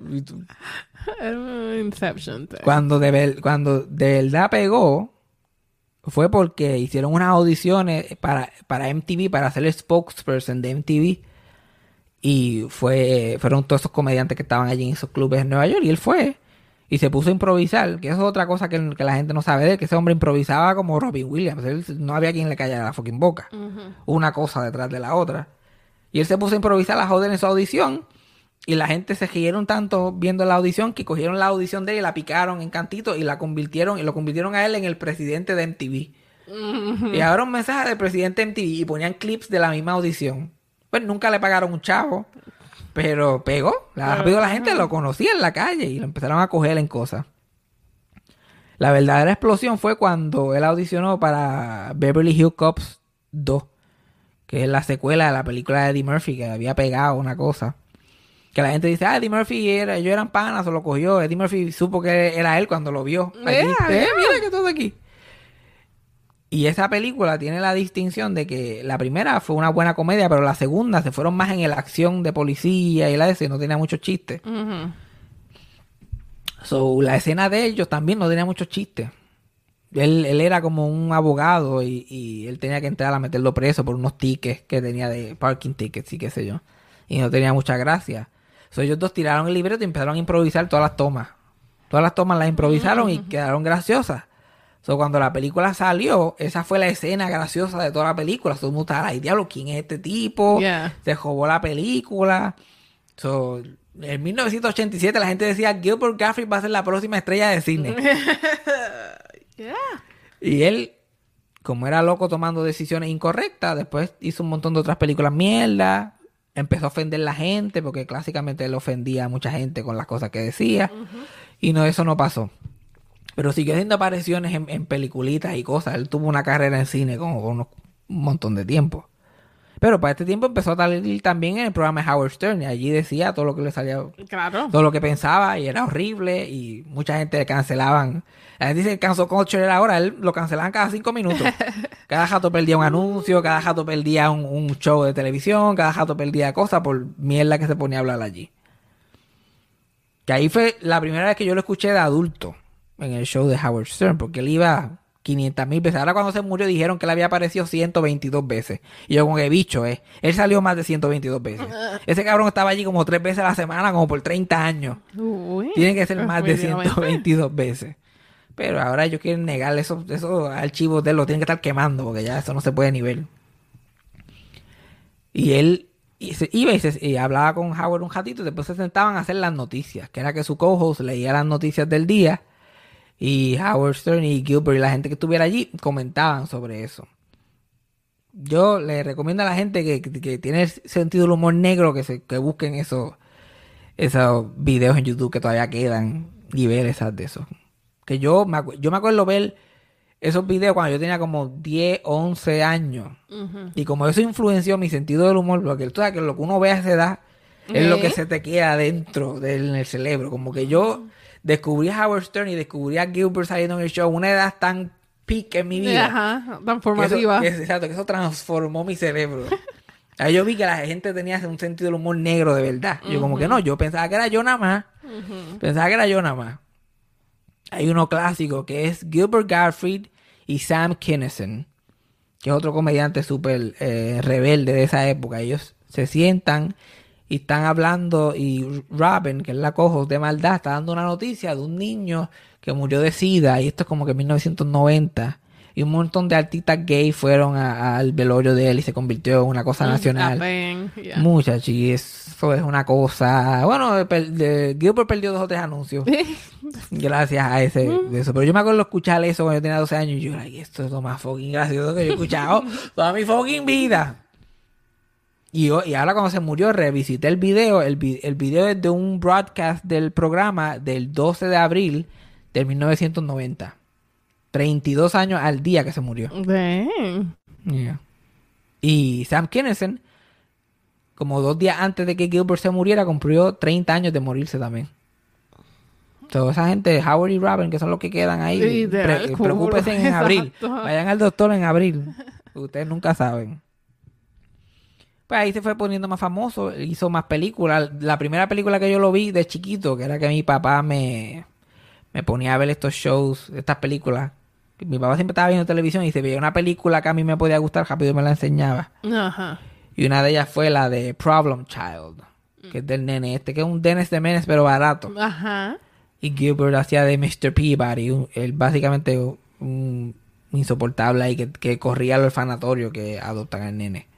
Inception. thing. cuando de, ver- cuando de verdad pegó fue porque hicieron unas audiciones para, para MTV, para ser el spokesperson de MTV. Y fue, fueron todos esos comediantes que estaban allí en esos clubes en Nueva York. Y él fue. Y se puso a improvisar, que eso es otra cosa que, que la gente no sabe de él, que ese hombre improvisaba como Robin Williams. Él, no había quien le callara la fucking boca. Una cosa detrás de la otra. Y él se puso a improvisar a joder en su audición. Y la gente se rieron tanto viendo la audición que cogieron la audición de él y la picaron en cantito y la convirtieron y lo convirtieron a él en el presidente de MTV. Y ahora un mensaje del presidente de MTV y ponían clips de la misma audición. Pues nunca le pagaron un chavo, pero pegó. La- Rápido la gente lo conocía en la calle y lo empezaron a coger en cosas. La verdadera explosión fue cuando él audicionó para Beverly Hills Cops 2, que es la secuela de la película de Eddie Murphy, que había pegado una cosa. Que la gente dice, ah, Eddie Murphy era, yo eran panas, o lo cogió. Eddie Murphy supo que era él cuando lo vio. Eh, yeah. mira que todo aquí. Y esa película tiene la distinción de que la primera fue una buena comedia, pero la segunda se fueron más en la acción de policía y la de ese no tenía muchos chistes. Ujú. So, la escena de ellos también no tenía muchos chistes. Él, él era como un abogado y, y él tenía que entrar a meterlo preso por unos tickets que tenía de parking tickets y qué sé yo. Y no tenía mucha gracia. So, ellos dos tiraron el libreto y empezaron a improvisar todas las tomas. Todas las tomas las improvisaron y quedaron graciosas. So, cuando la película salió, esa fue la escena graciosa de toda la película. Todo el mundo estaba, diablo, ¿quién es este tipo? Yeah. Se robó la película. So, en 1987 la gente decía, Gilbert Gottfried va a ser la próxima estrella de cine. Y él, como era loco tomando decisiones incorrectas, después hizo un montón de otras películas mierda. Empezó a ofender a la gente, porque clásicamente él ofendía a mucha gente con las cosas que decía. Y no, eso no pasó. Pero siguió haciendo apariciones en, en peliculitas y cosas. Él tuvo una carrera en cine como unos- un montón de tiempo. Pero para este tiempo empezó a salir también en el programa de Howard Stern. Y allí decía todo lo que le salía, Claro. todo lo que pensaba y era horrible. Y mucha gente le cancelaban. La gente dice que cancel culture era ahora. Él lo cancelaban cada cinco minutos. Cada jato perdía un anuncio, cada jato perdía un, un show de televisión, cada jato perdía cosas por mierda que se ponía a hablar allí. Que ahí fue la primera vez que yo lo escuché de adulto en el show de Howard Stern, porque él iba 500 mil veces. Ahora cuando se murió dijeron que él había aparecido 122 veces. Y yo como que bicho, eh. Él salió más de 122 veces. Ese cabrón estaba allí como tres veces a la semana, como por 30 años. Uy. Tiene que ser más de Definitivamente. 122 veces. Pero ahora ellos quieren negarle esos, esos archivos de él, lo tienen que estar quemando, porque ya eso no se puede ni ver. Y él y se- iba y, se- y hablaba con Howard un ratito y después se sentaban a hacer las noticias, que era que su co-host leía las noticias del día y Howard Stern y Gilbert y la gente que estuviera allí comentaban sobre eso. Yo le recomiendo a la gente que, que- tiene sentido del humor negro que, se, que busquen esos, esos videos en YouTube que todavía quedan y ver esas de esos. Que yo me, yo me acuerdo ver esos videos cuando yo tenía como 10, 11 años. Y como eso influenció mi sentido del humor, porque tú sabes que lo que uno ve a esa edad es lo que se te queda dentro del en el cerebro. Como que yo descubrí a Howard Stern y descubrí a Gilbert saliendo en el show, una edad tan peak en mi vida. Ajá, tan Que eso, formativa. que- exacto, que eso transformó mi cerebro. Ahí yo vi que la gente tenía un sentido del humor negro de verdad. Yo como que no, yo pensaba que era yo nada más. Pensaba que era yo nada más. Hay uno clásico que es Gilbert Gottfried y Sam Kinison, que es otro comediante súper eh, rebelde de esa época. Ellos se sientan y están hablando y Robin, que es la cojo de maldad, está dando una noticia de un niño que murió de sida y esto es como que en 1990 y un montón de artistas gay fueron al velorio de él y se convirtió en una cosa nacional. Apen, yeah. Muchachos, y eso es una cosa. Bueno, per- de- Gilbert perdió dos o tres anuncios gracias a ese de eso. Pero yo me acuerdo escuchar eso cuando yo tenía 12 años y yo, ay, esto es lo más fucking gracioso que yo he escuchado toda mi fucking vida. Y, yo- y ahora cuando se murió, revisité el video. El, el video es de un broadcast del programa del 12 de abril del 1990. 32 años al día que se murió. Yeah. Y Sam Kinison, como dos días antes de que Gilbert se muriera, cumplió 30 años de morirse también. Toda esa gente, Howard y Robin, que son los que quedan ahí, pre- preocúpense en abril. Vayan al doctor en abril. Ustedes nunca saben. Pues ahí se fue poniendo más famoso, hizo más películas. La primera película que yo lo vi de chiquito, que era que mi papá me, me ponía a ver estos shows, estas películas. Mi papá siempre estaba viendo televisión y se veía una película que a mí me podía gustar, rápido me la enseñaba. Ajá. Y una de ellas fue la de Problem Child, que es del nene este, que es un Dennis de Menes, pero barato. Ajá. Y Gilbert hacía de Mr. Peabody, un- él básicamente un insoportable ahí que, que corría al orfanatorio que adoptan al nene.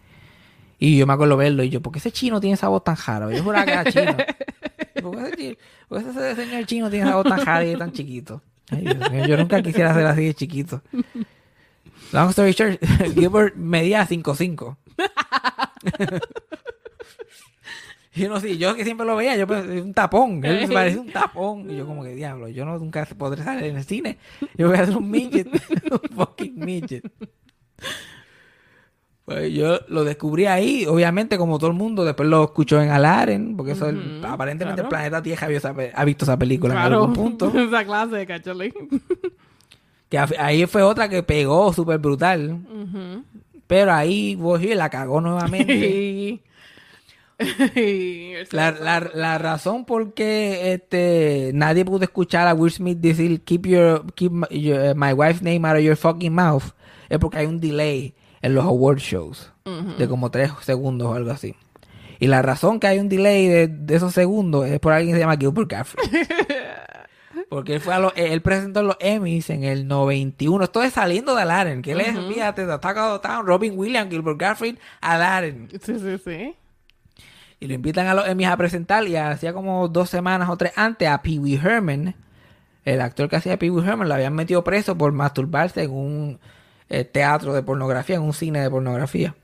Y yo me acuerdo verlo y yo, ¿por qué ese chino tiene esa voz tan jara? Yo juraba que era chino. ¿Por qué ese, chi- por qué ese señor chino tiene esa voz tan jara y es tan chiquito? Ay, Dios mío, yo nunca quisiera ser así de chiquito. Long story short, Gilbert medía 5'5". Y no sé, yo que siempre lo veía, yo pensé, un tapón, él me parece un tapón. Y yo como que, diablo, yo no nunca podré salir en el cine. Yo voy a ser un midget, un fucking midget. Pues yo lo descubrí ahí, obviamente como todo el mundo, después lo escuchó en Alaren, porque eso el- aparentemente claro. el planeta Tierra ha visto esa película en algún punto. Esa clase, actually. Que ahí fue otra que pegó súper brutal, pero ahí Boji la cagó nuevamente. La, la, la razón por qué este, nadie pudo escuchar a Will Smith decir keep your keep my, your- uh, my wife's name out of your fucking mouth es porque hay un delay en los award shows de como tres segundos o algo así. Y la razón que hay un delay de, de esos segundos es por alguien que se llama Gilbert Gottfried. Porque él fue a los, él presentó los Emmys en el 91. Esto es saliendo de Aladdin. Que él es, fíjate, de Attack of the Town, Robin Williams, Gilbert Gottfried, Aladdin. Sí, sí, sí. Y lo invitan a los Emmys a presentar y hacía como dos semanas o tres antes a Pee Wee Herman, el actor que hacía Pee Wee Herman, lo habían metido preso por masturbarse en un eh, teatro de pornografía, en un cine de pornografía.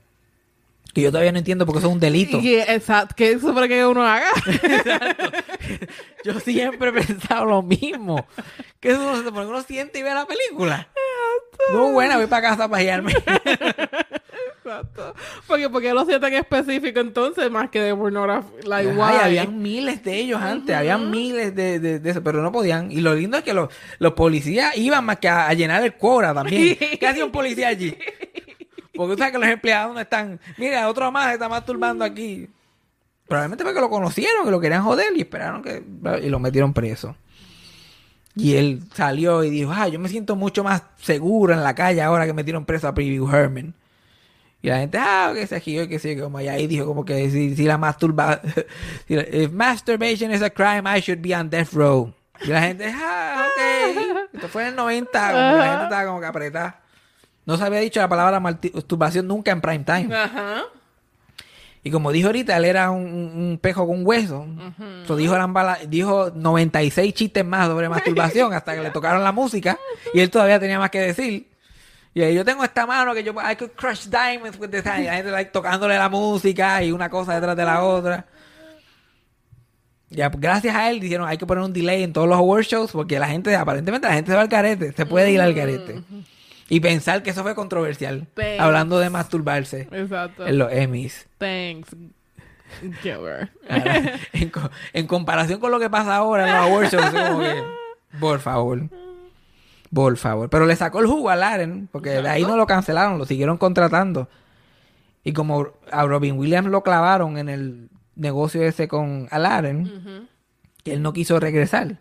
Que yo todavía no entiendo porque eso es un delito. Y exacto, que eso para que uno haga. Yo siempre he pensado lo mismo. Que eso no se porque uno siente y ve la película. No, buena, voy para casa para guiarme. Exacto. Porque, porque lo sienten específico entonces, más que de pornografía. Like, Ay, habían miles de ellos antes, habían miles de, de, de eso, pero no podían. Y lo lindo es que los, los policías iban más que a, a llenar el cobra también. ¿Qué hacía un policía allí? Porque tú sabes que los empleados no están. Mira, otro más está masturbando aquí. Probablemente porque lo conocieron, que lo querían joder y esperaron que. y lo metieron preso. Y él salió y dijo, ah, yo me siento mucho más seguro en la calle ahora que metieron preso a Preview Herman. Y la gente, ah, que se giró, que sí, como y ahí dijo como que si, si la masturba, si la- if masturbation is a crime, I should be on death row. Y la gente, ah, ok. Esto fue en el 90, como que la gente estaba como que apretada. No se había dicho la palabra masturbación nunca en prime time. Ajá. Y como dijo ahorita, él era un, un- pejo con hueso. So, dijo, la embala- dijo 96 chistes más sobre masturbación hasta que le tocaron la música. Y él todavía tenía más que decir. Y ahí yo tengo esta mano que yo, I could crush diamonds with this hand. Y la gente like, tocándole la música y una cosa detrás de la otra. Ya, gracias a él dijeron, hay que poner un delay en todos los award shows porque la gente, aparentemente la gente se va al carete. Se puede ir al carete. Y pensar que eso fue controversial. Thanks. Hablando de masturbarse Exacto. en los Emmys. Thanks, Gilbert. Ahora, en, co- en comparación con lo que pasa ahora en los award shows, es como que, por favor. Por favor. Pero le sacó el jugo a Laren, porque de ahí no lo cancelaron, lo siguieron contratando. Y como a Robin Williams lo clavaron en el negocio ese con Alaren, que él no quiso regresar.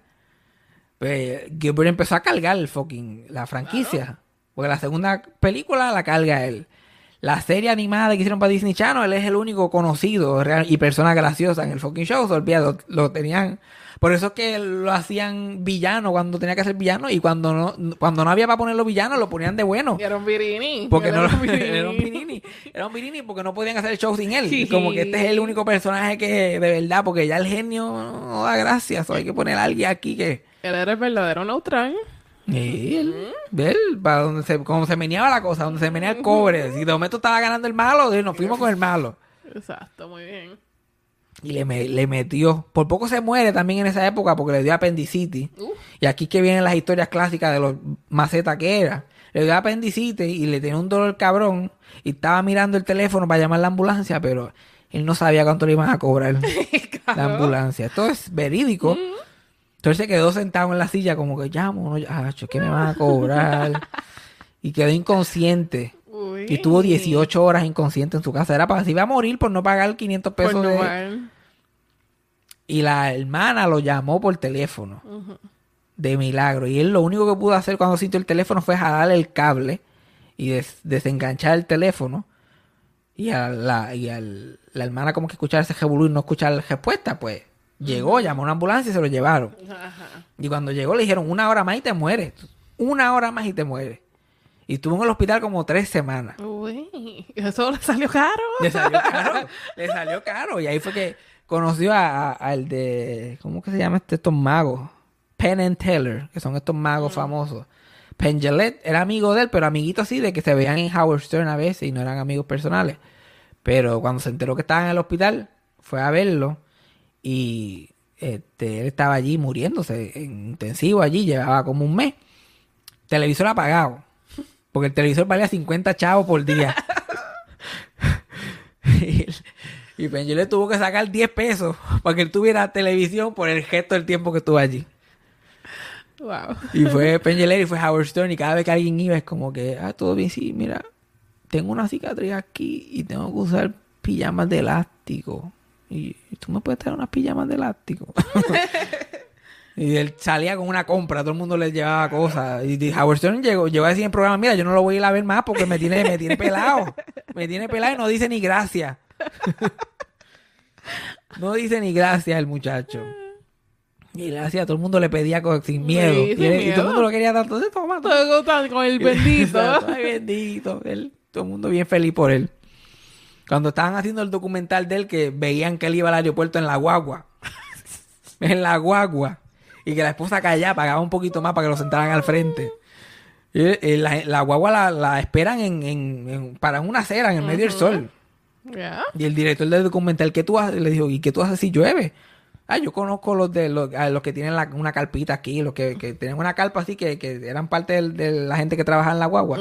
Pues Gilbert empezó a cargar el fucking, la franquicia. Porque la segunda película la carga él. La serie animada que hicieron para Disney Channel, él es el único conocido real- y persona graciosa en el fucking show. Se olvida, lo, lo tenían. Por eso es que lo hacían villano cuando tenía que ser villano y cuando no, cuando no había para ponerlo villano lo ponían de bueno. Y era un virini. Porque Era no un virini. era un Virini. Era un Virini porque no podían hacer el show sin él. Y como que este es el único personaje que de verdad, porque ya el genio no da gracias. o hay que poner a alguien aquí que. Él era el verdadero neutral. Y él, él, para donde se, como se meneaba la cosa, donde se menea el cobre. Si de momento estaba ganando el malo, nos fuimos con el malo. Exacto, muy bien. Y le, me- le metió. Por poco se muere también en esa época porque le dio apendicitis. Y aquí que vienen las historias clásicas de los macetas que era. Le dio apendicitis y le tenía un dolor cabrón. Y estaba mirando el teléfono para llamar a la ambulancia, pero él no sabía cuánto le iban a cobrar la ambulancia. Esto es verídico. Entonces se quedó sentado en la silla como que llamo, no, ah, ¿qué me van a cobrar? y quedó inconsciente. Uy. Y estuvo 18 horas inconsciente en su casa. Era para si iba a morir por no pagar 500 Por pesos. no de-. Y la hermana lo llamó por teléfono. De milagro. Y él lo único que pudo hacer cuando sintió el teléfono fue jalarle el cable y des- desenganchar el teléfono. Y a la, y al- la hermana como que escuchar ese revolú y no escuchar la respuesta, pues llegó, llamó a una ambulancia y se lo llevaron. Ajá. Y cuando llegó le dijeron una hora más y te mueres. Una hora más y te mueres. Y estuvo en el hospital como tres semanas. Uy, eso le salió caro. Le salió caro. le salió caro. Y ahí fue que conoció al de. ¿Cómo que se llama este, estos magos? Penn and Teller, que son estos magos famosos. Penn Jillette era amigo de él, pero amiguito así, de que se veían en Howard Stern a veces y no eran amigos personales. Pero cuando se enteró que estaba en el hospital, fue a verlo y este, él estaba allí muriéndose en intensivo allí, llevaba como un mes. Televisor apagado. Porque el televisor valía 50 chavos por día. y, y le tuvo que sacar 10 pesos para que él tuviera televisión por el gesto del tiempo que estuvo allí. Wow. Y fue Penn Jillette y fue Howard Stern y cada vez que alguien iba es como que, ah, todo bien, sí, mira, tengo una cicatriz aquí y tengo que usar pijamas de elástico. Y tú me puedes traer unas pijamas de elástico. y él salía con una compra, todo el mundo le llevaba cosas. Y Howard Stern llegó, llegó a decir en el programa, mira, yo no lo voy a ir a ver más porque me tiene, me tiene pelado. Me tiene pelado y no dice ni gracias. no dice ni gracias el muchacho. Y hacía, todo el mundo le pedía co- sin miedo. Sí, y, todo el mundo lo quería dar. Entonces, toma. Todo tan con el bendito. Ay, bendito. Él, todo el mundo bien feliz por él. Cuando estaban haciendo el documental de él, que veían que él iba al aeropuerto en la guagua. en la guagua. Y que la esposa callaba, pagaba un poquito más para que lo sentaran al frente. Y, eh, la, la guagua la, la esperan en, en- en- para una acera en el medio del sol. Y el director del documental, ¿qué tú haces? Le dijo, ¿y qué tú haces si llueve? Ah, yo conozco los de los, a los que tienen la- una carpita aquí, los que, que tienen una carpa así, que, que eran parte del- de la gente que trabaja en la guagua.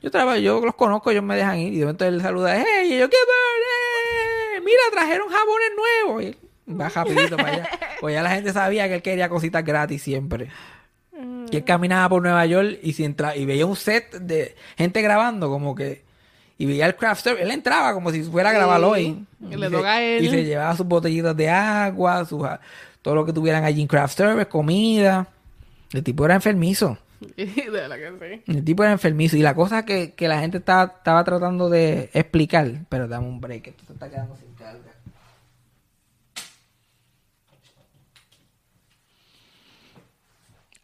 Yo trabajo, yo los conozco, ellos me dejan ir. Y de momento él saluda, hey, y yo, ¿qué bird? Mira, trajeron jabones nuevos. Va rapidito para allá. Pues ya la gente sabía que él quería cositas gratis siempre. Y él caminaba por Nueva York y, si entra, y veía un set de gente grabando como que... Y veía el craft service. Él entraba como si fuera a grabarlo hoy. Y le se- toca a él. Y se llevaba sus botellitas de agua, sus, todo lo que tuvieran allí en craft service, comida. El tipo era enfermizo. de verdad que sí. El tipo era enfermizo. Y la cosa que, que la gente estaba, estaba tratando de explicar. Pero dame un break, esto se está quedando sin carga.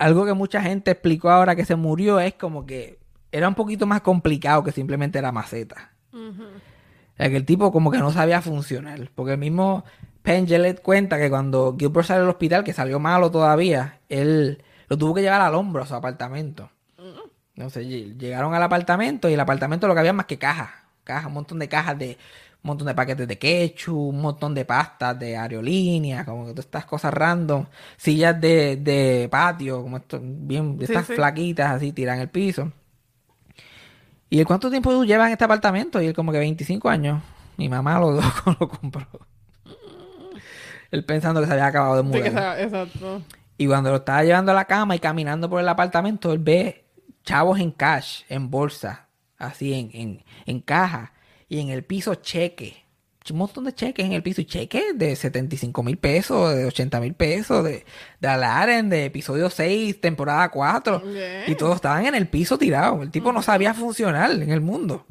Algo que mucha gente explicó ahora que se murió es como que era un poquito más complicado que simplemente era maceta. O sea, que el tipo como que no sabía funcionar. Porque el mismo Penn Jillette cuenta que cuando Gilbert salió del hospital, que salió malo todavía, él lo tuvo que llevar al hombro a su apartamento. Entonces ll- llegaron al apartamento y el apartamento lo que había más que cajas. Cajas, un montón de cajas de un montón de paquetes de ketchup, un montón de pastas de aerolínea, como que todas estas cosas random, sillas de, de patio, como esto, bien, de Sí, estas sí. flaquitas así, tiran el piso. ¿Y el cuánto tiempo tú llevas en este apartamento? Y él como que 25 años. Mi mamá lo, lo compró. Él pensando que se había acabado de mudar. exacto. Y cuando lo estaba llevando a la cama y caminando por el apartamento, él ve chavos en cash, en bolsa, así en, en, en caja. Y en el piso cheques. Un montón de cheques en el piso. Y cheques de 75 mil pesos, de 80 mil pesos, de, de Alaren, de episodio 6, temporada 4. Bien. Y todos estaban en el piso tirados. El tipo no sabía funcionar en el mundo.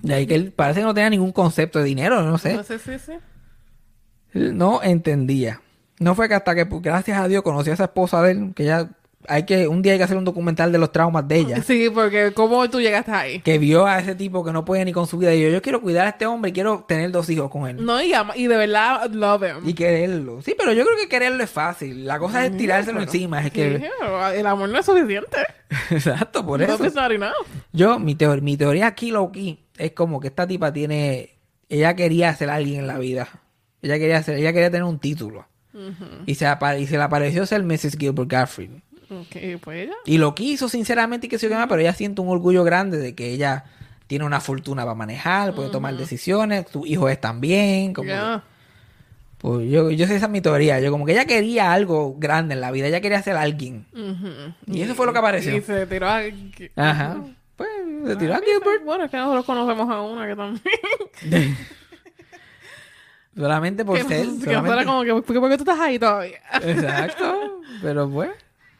De ahí que él parece que no tenía ningún concepto de dinero, no sé. No sé, sí, sí. No entendía. No fue que hasta que, gracias a Dios, conocí a esa esposa de él, que ya hay que, un día hay que hacer un documental de los traumas de ella. Sí, porque ¿cómo tú llegaste ahí? Que vio a ese tipo que no puede ni con su vida. Y yo, yo quiero cuidar a este hombre y quiero tener dos hijos con él. No, y, ama- y de verdad, love him. Y quererlo. Sí, pero yo creo que quererlo es fácil. La cosa es tirárselo Bueno, encima. Es que... el amor no es suficiente. Exacto, por No eso. enough. Yo, mi, teor- mi teoría aquí, lo aquí, es como que esta tipa tiene. Ella quería ser alguien en la vida. Ella quería ser, ella quería tener un título. y, se y se le apareció ser Mrs. Gilbert Garfield. Pues. Y lo quiso, sinceramente, y que se llama, pero ella siente un orgullo grande de que ella tiene una fortuna para manejar, puede tomar decisiones, sus hijos están bien. Como pues yo, yo sé esa es mi teoría. Yo como que ella quería algo grande en la vida, ella quería ser alguien. Y eso fue lo que apareció. Y se tiró a... Ajá. Pues se tiró a Gilbert. Bueno, es que nosotros conocemos a una que también... Solamente por que, ser. que solamente- como que, ¿por qué, por qué tú estás ahí todavía? Exacto. Pero pues.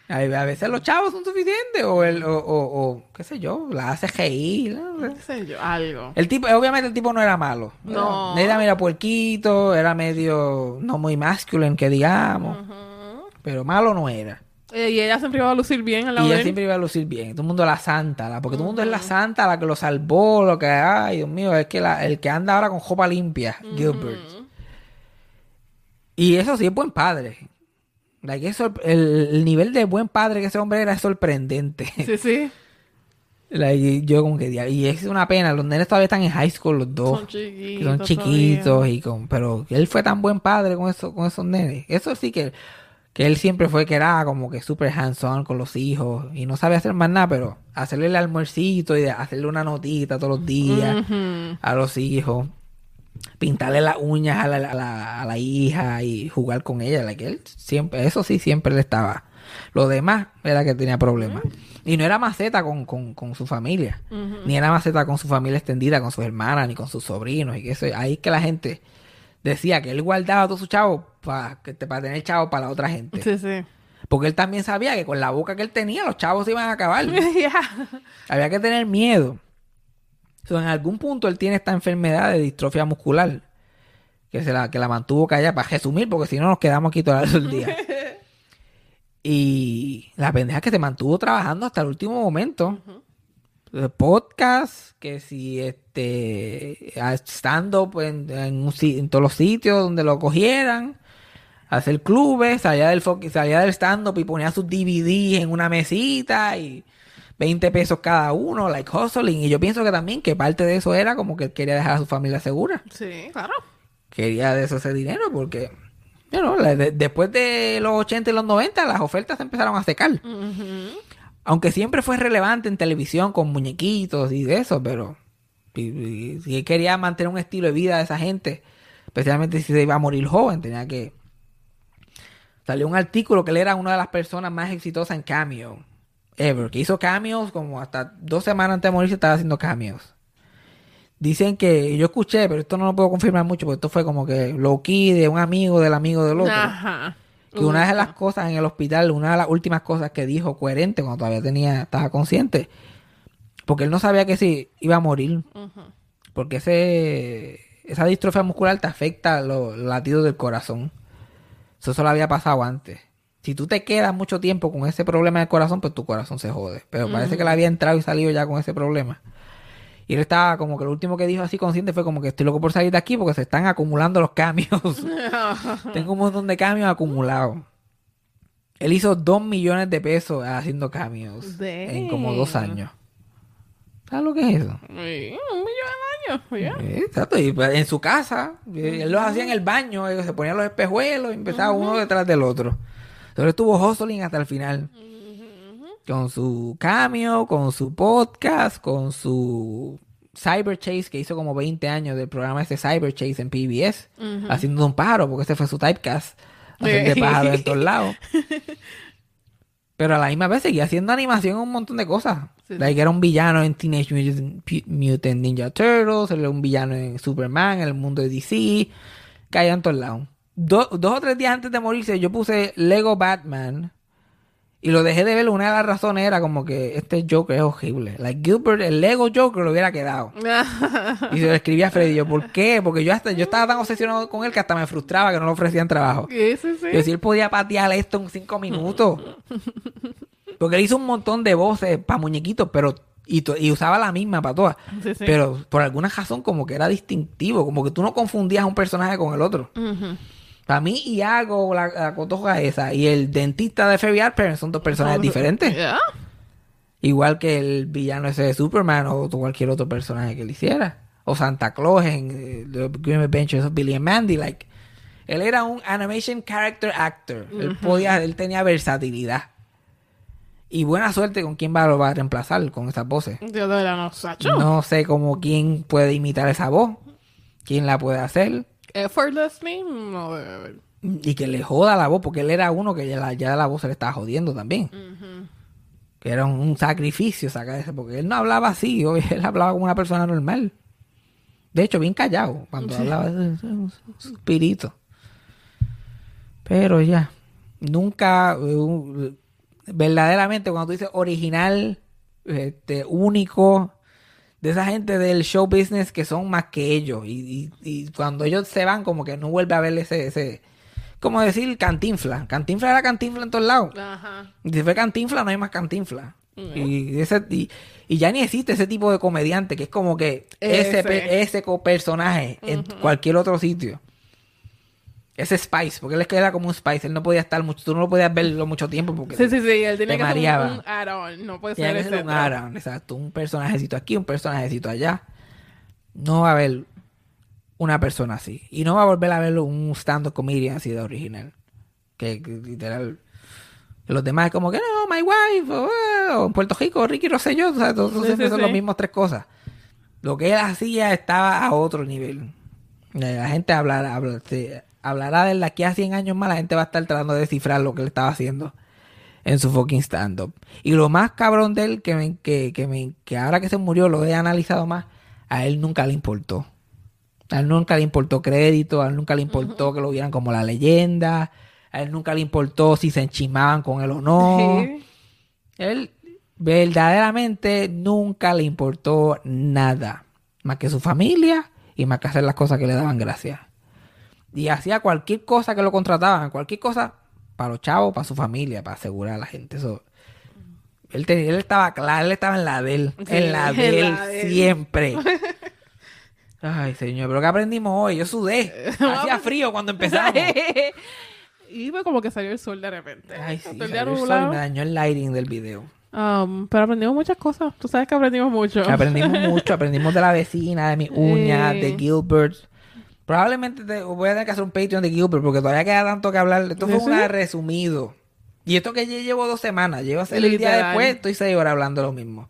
A a veces los chavos son suficientes. O el, o, o, o, qué sé yo, la hace reír. ¿no? qué sé yo, algo. El tipo, obviamente el tipo no era malo. No. Era, era medio puerquito, era medio no muy masculine que digamos. Pero malo no era. Eh, y ella siempre iba a lucir bien al Y lado de ella siempre iba a lucir bien. Todo el mundo la santa, la, porque todo el mundo es la santa, la que lo salvó, lo que, ay, Dios mío, es que la- el que anda ahora con jopa limpia, Gilbert. Y eso sí es buen padre. Like, es el, el nivel de buen padre que ese hombre era es sorprendente. Sí, sí. Like, yo como que, y es una pena, los nenes todavía están en high school los dos. Son chiquitos. son todavía. chiquitos y con pero él fue tan buen padre con eso con esos nenes eso sí que que él siempre fue que era como que super hands on con los hijos y no sabe hacer más nada pero hacerle el almuercito y hacerle una notita todos los días a los hijos pintarle las uñas a la, a la- a la hija y jugar con ella like, él siempre eso sí siempre le estaba. Lo demás era que tenía problemas. Y no era maceta con, con, con su familia. Ni era maceta con su familia extendida con sus hermanas ni con sus sobrinos y que eso ahí es que la gente decía que él guardaba todos sus chavos para para tener chavos para la otra gente. Sí, sí. porque él también sabía que con la boca que él tenía los chavos se iban a acabar. Había que tener miedo. So, en algún punto él tiene esta enfermedad de distrofia muscular. Que, se la, que la mantuvo callada para resumir, porque si no nos quedamos aquí todo el día. y la pendeja que se mantuvo trabajando hasta el último momento. Eh, Podcast, que si este estando en, en, en todos los sitios donde lo cogieran, hacer clubes, salía del salía del stand up y ponía sus DVDs en una mesita y 20 pesos cada uno, like hustling. Y yo pienso que también que parte de eso era como que él quería dejar a su familia segura. Sí, claro. Quería de eso ese dinero porque, you know, la- de- después de los 80 y los 90, las ofertas se empezaron a secar. Aunque siempre fue relevante en televisión con muñequitos y de eso, pero si él quería mantener un estilo de vida de esa gente, especialmente si se iba a morir joven, tenía que... Salió un artículo que él era una de las personas más exitosas en Cameo, ever, que hizo cameos como hasta dos semanas antes de morirse estaba haciendo cameos. Dicen que yo escuché, pero esto no lo puedo confirmar mucho, porque esto fue como que low key de un amigo del amigo del otro Ajá. que una de las cosas en el hospital, una de las últimas cosas que dijo coherente cuando todavía tenía, estaba consciente, porque él no sabía que si iba a morir, porque ese, esa distrofia muscular te afecta los latidos del corazón. Eso solo había pasado antes. Si tú te quedas mucho tiempo con ese problema del corazón, pues tu corazón se jode. Pero parece que le había entrado y salido ya con ese problema. Y él estaba como que lo último que dijo así consciente fue como que estoy loco por salir de aquí porque se están acumulando los cambios. Tengo un montón de cambios acumulados. Él hizo dos millones de pesos haciendo cambios en como dos años. ¿Sabes lo que es eso? Sí, un millón de años. ya. Eh, Exacto, y pues, en su casa, eh, él los hacía en el baño, eh, se ponían los espejuelos y empezaba uno detrás del otro. Entonces estuvo hustling hasta el final. Con su cameo, con su podcast, con su Cyber Chase, que hizo como 20 años del programa ese Cyber Chase en PBS, haciendo un pájaro, porque ese fue su typecast, de Sí. pájaro en todos lados. Pero a la misma vez seguía haciendo animación en un montón de cosas. Sí. Like, era un villano en Teenage Mutant, Mutant Ninja Turtles, era un villano en Superman, en el mundo de DC. Caía en todos lados. Do- dos o tres días antes de morirse, yo puse Lego Batman. Y lo dejé de ver. Una de las razones era como que este Joker es horrible. Like Gilbert, el Lego Joker lo hubiera quedado. Y se lo escribí a Freddy. Yo, ¿por qué? Porque yo hasta yo estaba tan obsesionado con él que hasta me frustraba que no le ofrecían trabajo. Sí, sí. Yo si él podía patear esto en cinco minutos. Porque él hizo un montón de voces para muñequitos, pero y, y usaba la misma para todas. Sí, sí. Pero por alguna razón como que era distintivo, como que tú no confundías un personaje con el otro. Ujú. Para mí, Iago, la, la cotoja esa, y el dentista de Ferry Parents son dos personajes diferentes. Igual que el villano ese de Superman o cualquier otro personaje que él hiciera. O Santa Claus en eh, The Grim Adventures of Billy and Mandy. Like, él era un animation character actor. Él podía, él tenía versatilidad. Y buena suerte con quién va, lo va a reemplazar con esas voces. De no, Sacho. No sé cómo quién puede imitar esa voz. Quién la puede hacer. Effortlessly, no debe haber. Y que le joda la voz, porque él era uno que ya la, ya la voz se le estaba jodiendo también. Que era un, un sacrificio sacar ese, porque él no hablaba así, él hablaba como una persona normal. De hecho, bien callado, cuando hablaba, un suspirito. Pero ya, nunca, eh, verdaderamente, cuando tú dices original, este, único, de esa gente del show business que son más que ellos. Y, y- y cuando ellos se van, como que no vuelve a ver ese, ese como decir cantinfla. Cantinfla era cantinfla en todos lados. Ajá. Y si fue cantinfla, no hay más cantinfla. Y, ese, y, y ya ni existe ese tipo de comediante que es como que ese, Ese. pe- ese co- personaje en cualquier otro sitio. Ese Spice, porque él es que era como un Spice, él no podía estar mucho, tú no lo podías verlo mucho tiempo porque Sí, sí, sí. Él te que mareaba. un, un add-on. No puede ser que ese. ser un Aran, exacto, un personajecito aquí, un personajecito allá. No va a haber una persona así. Y no va a volver a ver un stand-up comedian así de original. Que, que literal. Los demás es como que no, my wife, o, eh, o en Puerto Rico, Ricky Rosselló, o sea, todos Sí, siempre son sí. las mismas tres cosas. Lo que él hacía estaba a otro nivel. La gente habla- se- hablará de él de aquí a 100 años más, la gente va a estar tratando de descifrar lo que él estaba haciendo en su fucking stand-up. Y lo más cabrón de él, que, me, que, que, me, que ahora que se murió lo he analizado más, a él nunca le importó. A él nunca le importó crédito, a él nunca le importó que lo vieran como la leyenda, a él nunca le importó si se enchimaban con él o no. Sí. Él verdaderamente nunca le importó nada, más que su familia y más que hacer las cosas que le daban gracia. Y hacía cualquier cosa que lo contrataban, cualquier cosa para los chavos, para su familia, para asegurar a la gente. Eso, él, te- él estaba claro, él estaba en la de él, Sí, en la de él la siempre. Ay, señor, pero ¿qué aprendimos hoy? Yo sudé. Hacía frío cuando empezamos. y pues como que salió el sol de repente. Ay, sí, salió el sol, me dañó el lighting del video. Um, pero aprendimos muchas cosas. Tú sabes que aprendimos mucho. Aprendimos mucho, aprendimos de la vecina, de mis uñas, Sí. de Gilbert. Probablemente te- voy a tener que hacer un Patreon de Gilbert porque todavía queda tanto que hablar. Esto fue ¿Sí? un resumido. Y esto que yo llevo dos semanas, llevo a hacer el día después, estoy seis horas hablando lo mismo.